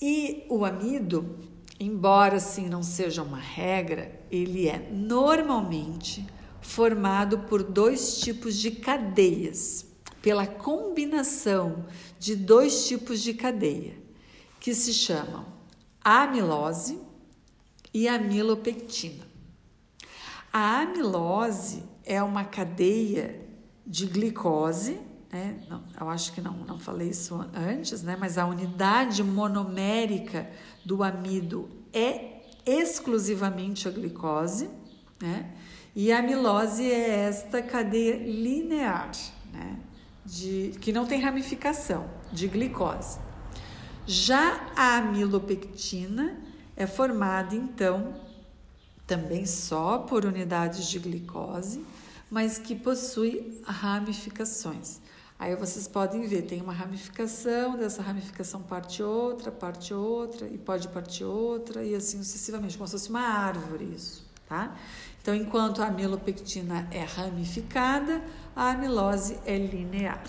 E o amido, embora assim não seja uma regra, ele é normalmente formado por dois tipos de cadeias, pela combinação de dois tipos de cadeia, que se chamam amilose e amilopectina. A amilose é uma cadeia de glicose né? Não, eu acho que não, não falei isso antes, né? Mas a unidade monomérica do amido é exclusivamente a glicose, né? E a amilose é esta cadeia linear, né? De, que não tem ramificação de glicose. Já a amilopectina é formada então também só por unidades de glicose, mas que possui ramificações. Aí vocês podem ver, tem uma ramificação, dessa ramificação parte outra, parte outra, e pode partir outra, e assim sucessivamente, como se fosse uma árvore isso, tá? Então, enquanto a amilopectina é ramificada, a amilose é linear.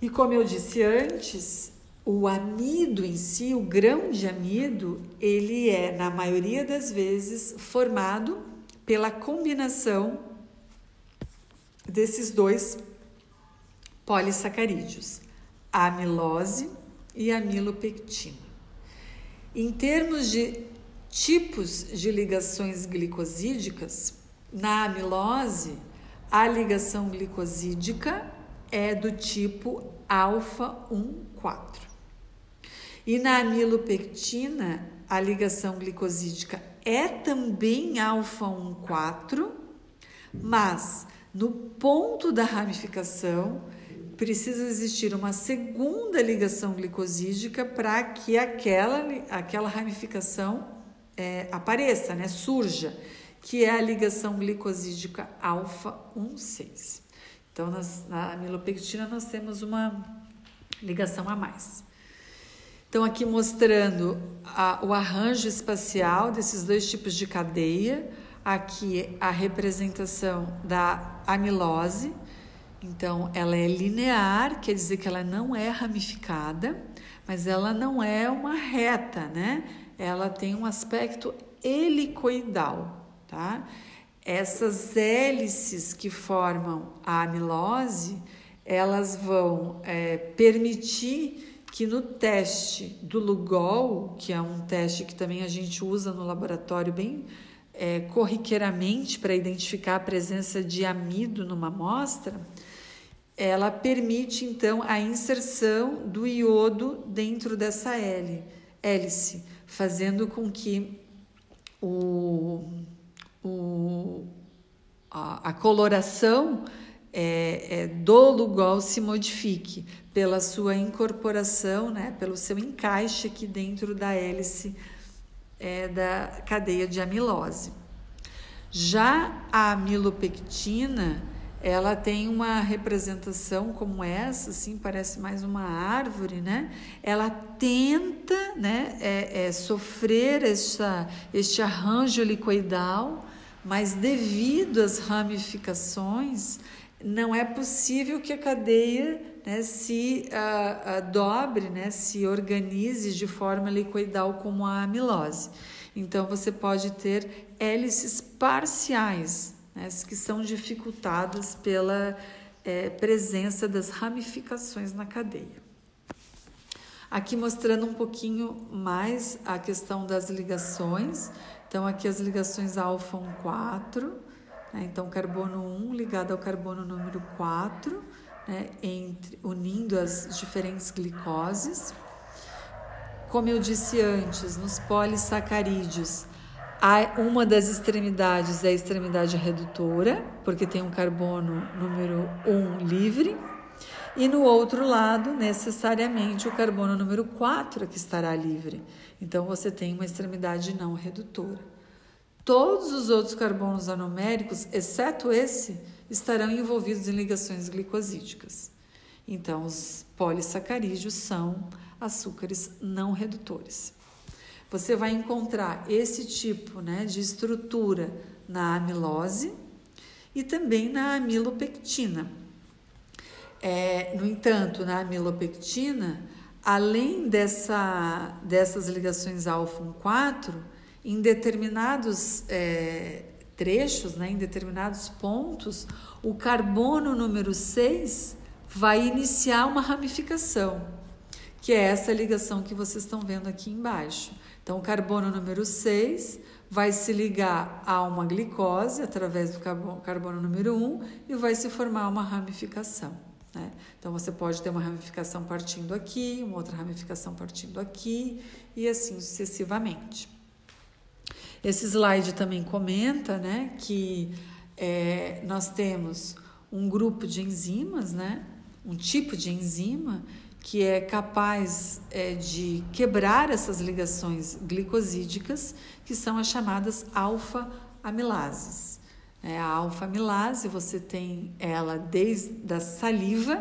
E como eu disse antes, o amido em si, o grão de amido, ele é, na maioria das vezes, formado pela combinação desses dois polissacarídeos, a amilose e a amilopectina. Em termos de tipos de ligações glicosídicas, na amilose, a ligação glicosídica é do tipo alfa 1,4. E na amilopectina, a ligação glicosídica é também alfa 1,4, mas no ponto da ramificação, precisa existir uma segunda ligação glicosídica para que aquela, aquela ramificação é, apareça, né, surja, que é a ligação glicosídica alfa 1,6. Então, nas, na amilopectina, nós temos uma ligação a mais. Então, aqui mostrando a, o arranjo espacial desses dois tipos de cadeia. Aqui a representação da amilose, então, ela é linear, quer dizer que ela não é ramificada, mas ela não é uma reta, né? Ela tem um aspecto helicoidal, tá? Essas hélices que formam a amilose, elas vão é, permitir que no teste do Lugol, que é um teste que também a gente usa no laboratório bem é, corriqueiramente para identificar a presença de amido numa amostra, ela permite então a inserção do iodo dentro dessa hélice, fazendo com que o, o, a, a coloração é, é, do lugol se modifique pela sua incorporação, né, pelo seu encaixe aqui dentro da hélice é, da cadeia de amilose. Já a amilopectina, ela tem uma representação como essa, assim, parece mais uma árvore, né? Ela tenta, né, é, é, sofrer essa, este arranjo licoidal, mas devido às ramificações, não é possível que a cadeia né, se a, a dobre, né, se organize de forma licoidal como a amilose. Então, você pode ter hélices parciais, né, que são dificultadas pela é, presença das ramificações na cadeia. Aqui mostrando um pouquinho mais a questão das ligações. Então, aqui as ligações alfa 1, 4. Né? Então, carbono 1 ligado ao carbono número 4, né? Entre, unindo as diferentes glicoses. Como eu disse antes, nos polissacarídeos, uma das extremidades é a extremidade redutora, porque tem um carbono número 1 livre, E no outro lado, necessariamente, o carbono número 4 é que estará livre. Então, você tem uma extremidade não redutora. Todos os outros carbonos anoméricos, exceto esse, estarão envolvidos em ligações glicosídicas. Então, os polissacarídeos são açúcares não redutores. Você vai encontrar esse tipo né, de estrutura na amilose e também na amilopectina. É, no entanto, na amilopectina, além dessa, dessas ligações alfa-1,4, em determinados é, trechos, né, em determinados pontos, o carbono número 6 vai iniciar uma ramificação, que é essa ligação que vocês estão vendo aqui embaixo. Então, o carbono número 6 vai se ligar a uma glicose através do carbono, carbono número 1 e vai se formar uma ramificação. Né? Então, você pode ter uma ramificação partindo aqui, uma outra ramificação partindo aqui e assim sucessivamente. Esse slide também comenta né, que é, nós temos um grupo de enzimas, né, um tipo de enzima que é capaz é, de quebrar essas ligações glicosídicas, que são as chamadas alfa-amilases. É, a alfa-amilase você tem ela desde a saliva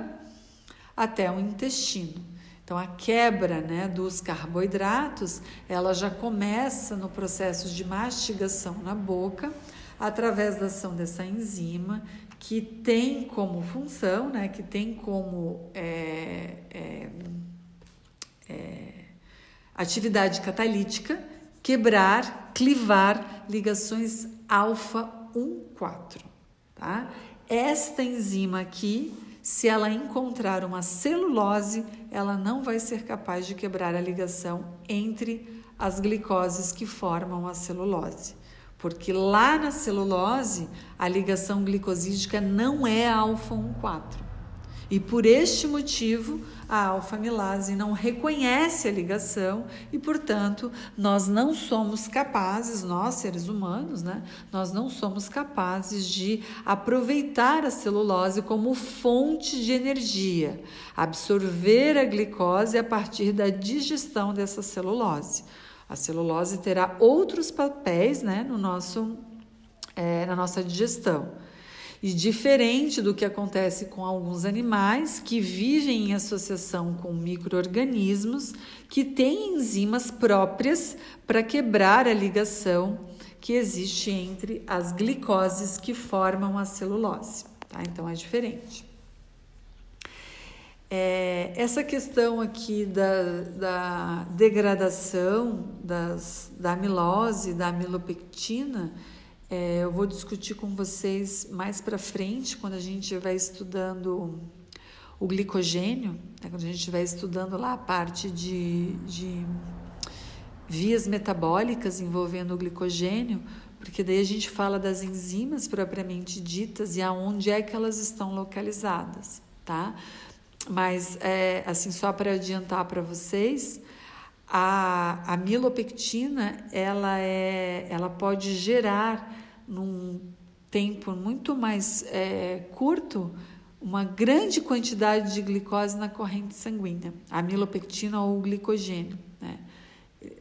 até o intestino. Então, a quebra né, dos carboidratos, ela já começa no processo de mastigação na boca, através da ação dessa enzima, que tem como função, né, que tem como é, é, é, atividade catalítica quebrar, clivar ligações alfa 1,4. Tá? Esta enzima aqui, se ela encontrar uma celulose, ela não vai ser capaz de quebrar a ligação entre as glicoses que formam a celulose porque lá na celulose a ligação glicosídica não é alfa 1,4. E por este motivo, a alfa-amilase não reconhece a ligação e, portanto, nós não somos capazes, nós seres humanos, né? Nós não somos capazes de aproveitar a celulose como fonte de energia, absorver a glicose a partir da digestão dessa celulose. A celulose terá outros papéis né, no nosso, é, na nossa digestão. E diferente do que acontece com alguns animais que vivem em associação com micro-organismos que têm enzimas próprias para quebrar a ligação que existe entre as glicoses que formam a celulose. Tá? Então é diferente. É, essa questão aqui da, da degradação das, da amilose, da amilopectina, é, eu vou discutir com vocês mais para frente, quando a gente vai estudando o glicogênio, né, quando a gente estiver estudando lá a parte de, de vias metabólicas envolvendo o glicogênio, porque daí a gente fala das enzimas propriamente ditas e aonde é que elas estão localizadas, tá? Mas, é, assim, só para adiantar para vocês, a, a milopectina, ela, é, ela pode gerar, num tempo muito mais é, curto, uma grande quantidade de glicose na corrente sanguínea, a milopectina ou glicogênio. Né?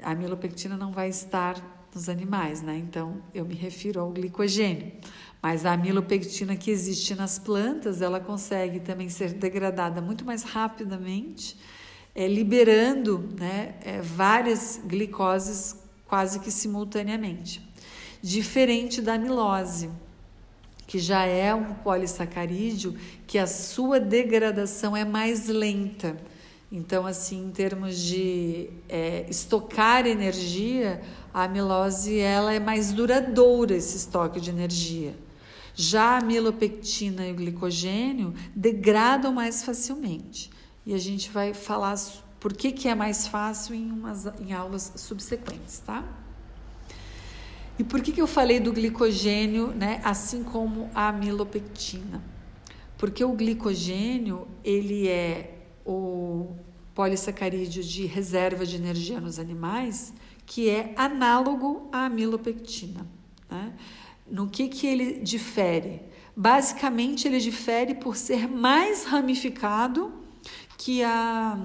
A milopectina não vai estar nos animais, né? então eu me refiro ao glicogênio. Mas a amilopectina que existe nas plantas, ela consegue também ser degradada muito mais rapidamente, é, liberando né, é, várias glicoses quase que simultaneamente. Diferente da amilose, que já é um polissacarídeo que a sua degradação é mais lenta. Então, assim, em termos de é, estocar energia, a amilose ela é mais duradoura esse estoque de energia. Já a milopectina e o glicogênio degradam mais facilmente. E a gente vai falar por que, que é mais fácil em, umas, em aulas subsequentes, tá? E por que, que eu falei do glicogênio, né, assim como a milopectina? Porque o glicogênio, ele é o polissacarídeo de reserva de energia nos animais, que é análogo à milopectina. Né? No que, que ele difere? Basicamente, ele difere por ser mais ramificado que a,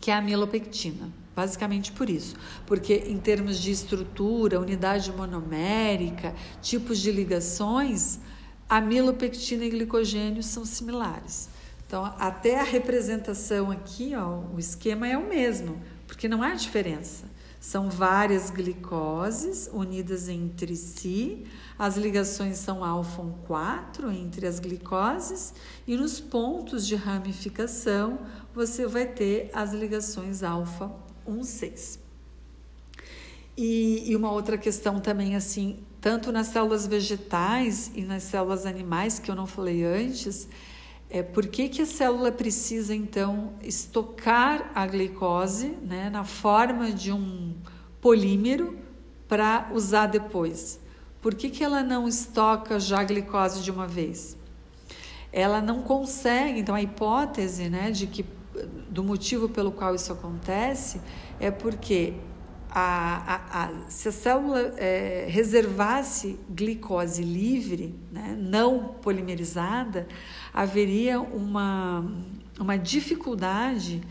que a amilopectina. Basicamente por isso. Porque, em termos de estrutura, unidade monomérica, tipos de ligações, amilopectina e glicogênio são similares. Então, até a representação aqui, ó, o esquema é o mesmo, porque não há diferença. São várias glicoses unidas entre si, as ligações são alfa 4 entre as glicoses, e nos pontos de ramificação você vai ter as ligações alfa 1,6. E, e uma outra questão também, assim, tanto nas células vegetais e nas células animais, que eu não falei antes, é, por que, que a célula precisa, então, estocar a glicose né, na forma de um polímero para usar depois? Por que, que ela não estoca já a glicose de uma vez? Ela não consegue, então a hipótese né, de que do motivo pelo qual isso acontece é porque a, a, a, se a célula é, reservasse glicose livre, né, não polimerizada, haveria uma, uma dificuldade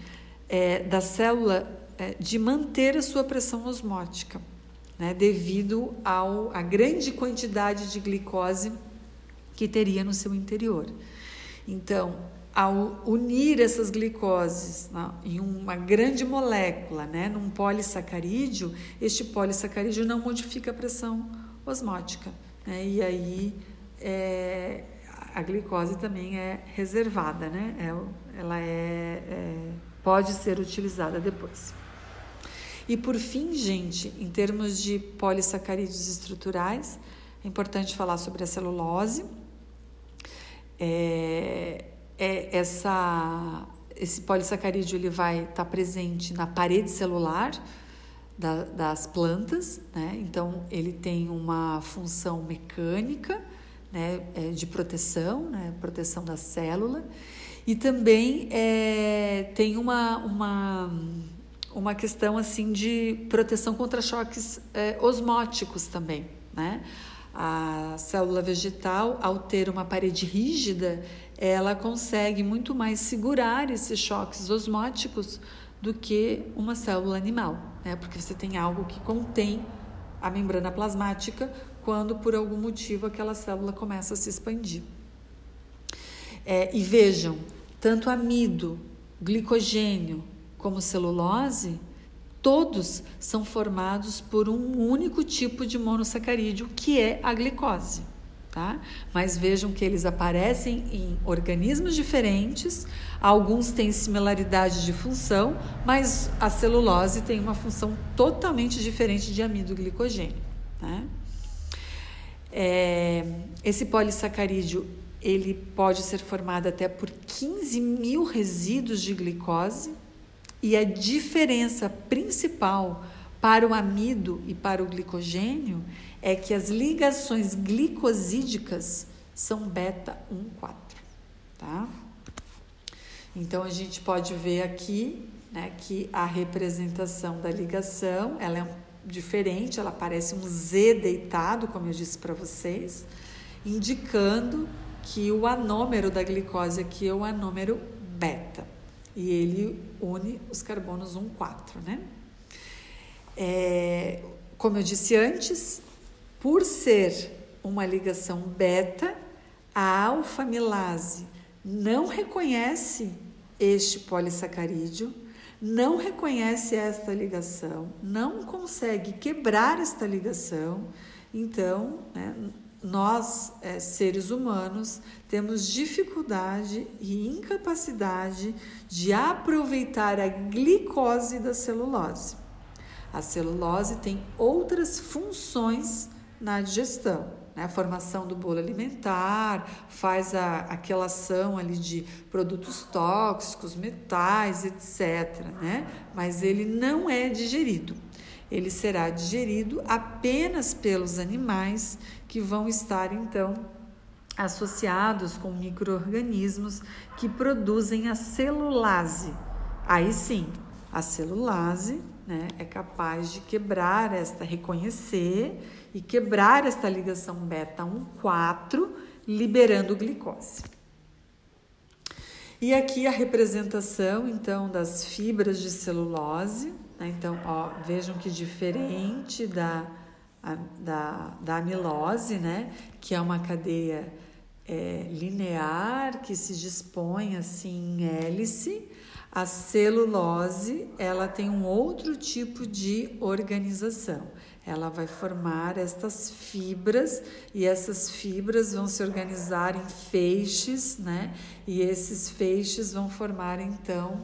é, da célula é, de manter a sua pressão osmótica, né, devido à grande quantidade de glicose que teria no seu interior. Então, ao unir essas glicoses né, em uma grande molécula, né, num polissacarídeo, este polissacarídeo não modifica a pressão osmótica. Né, e aí é, a glicose também é reservada, né, é, ela é, é, pode ser utilizada depois. E por fim, gente, em termos de polissacarídeos estruturais, é importante falar sobre a celulose. É, é essa, esse polissacarídeo ele vai estar tá presente na parede celular da, das plantas, né? então ele tem uma função mecânica né? É de proteção, né? proteção da célula, e também é, tem uma, uma, uma questão assim de proteção contra choques é, osmóticos também. Né? A célula vegetal, ao ter uma parede rígida, ela consegue muito mais segurar esses choques osmóticos do que uma célula animal, né? porque você tem algo que contém a membrana plasmática quando por algum motivo aquela célula começa a se expandir. É, e vejam, tanto amido, glicogênio como celulose, todos são formados por um único tipo de monossacarídeo, que é a glicose. Tá? Mas vejam que eles aparecem em organismos diferentes, alguns têm similaridade de função, mas a celulose tem uma função totalmente diferente de amido glicogênio. Né? É, esse polissacarídeo ele pode ser formado até por 15 mil resíduos de glicose e a diferença principal para o amido e para o glicogênio é que as ligações glicosídicas são beta 1,4, tá? Então a gente pode ver aqui, né, que a representação da ligação, ela é diferente, ela parece um Z deitado, como eu disse para vocês, indicando que o anômero da glicose aqui é o anômero beta e ele une os carbonos 1,4, né? É, como eu disse antes, por ser uma ligação beta, a alfamilase não reconhece este polissacarídeo, não reconhece esta ligação, não consegue quebrar esta ligação. Então, né, nós, é, seres humanos, temos dificuldade e incapacidade de aproveitar a glicose da celulose. A celulose tem outras funções na digestão. Né? A formação do bolo alimentar, faz a, aquela ação ali de produtos tóxicos, metais, etc. Né? Mas ele não é digerido. Ele será digerido apenas pelos animais que vão estar então associados com microorganismos que produzem a celulase. Aí sim, a celulase né, é capaz de quebrar esta, reconhecer e quebrar esta ligação beta 1,4 liberando glicose. E aqui a representação, então, das fibras de celulose. Né? Então, ó, vejam que diferente da, da, da amilose, né? Que é uma cadeia é, linear que se dispõe assim em hélice. A celulose, ela tem um outro tipo de organização ela vai formar estas fibras e essas fibras vão se organizar em feixes, né? E esses feixes vão formar então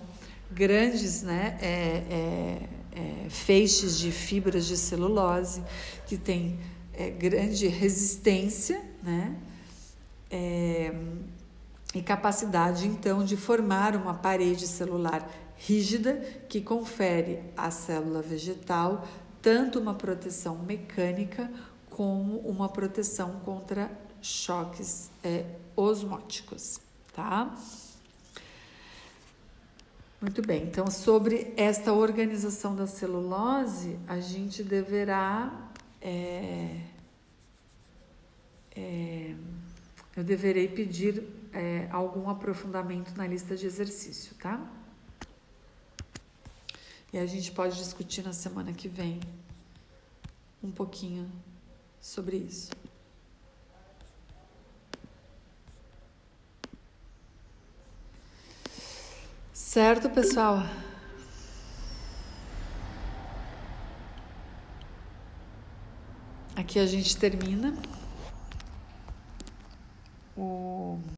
grandes, né? É, é, é, feixes de fibras de celulose que tem é, grande resistência, né? É, e capacidade então de formar uma parede celular rígida que confere à célula vegetal tanto uma proteção mecânica como uma proteção contra choques é, osmóticos, tá? Muito bem, então sobre esta organização da celulose, a gente deverá. É, é, eu deverei pedir é, algum aprofundamento na lista de exercício, tá? E a gente pode discutir na semana que vem um pouquinho sobre isso. Certo, pessoal? Aqui a gente termina o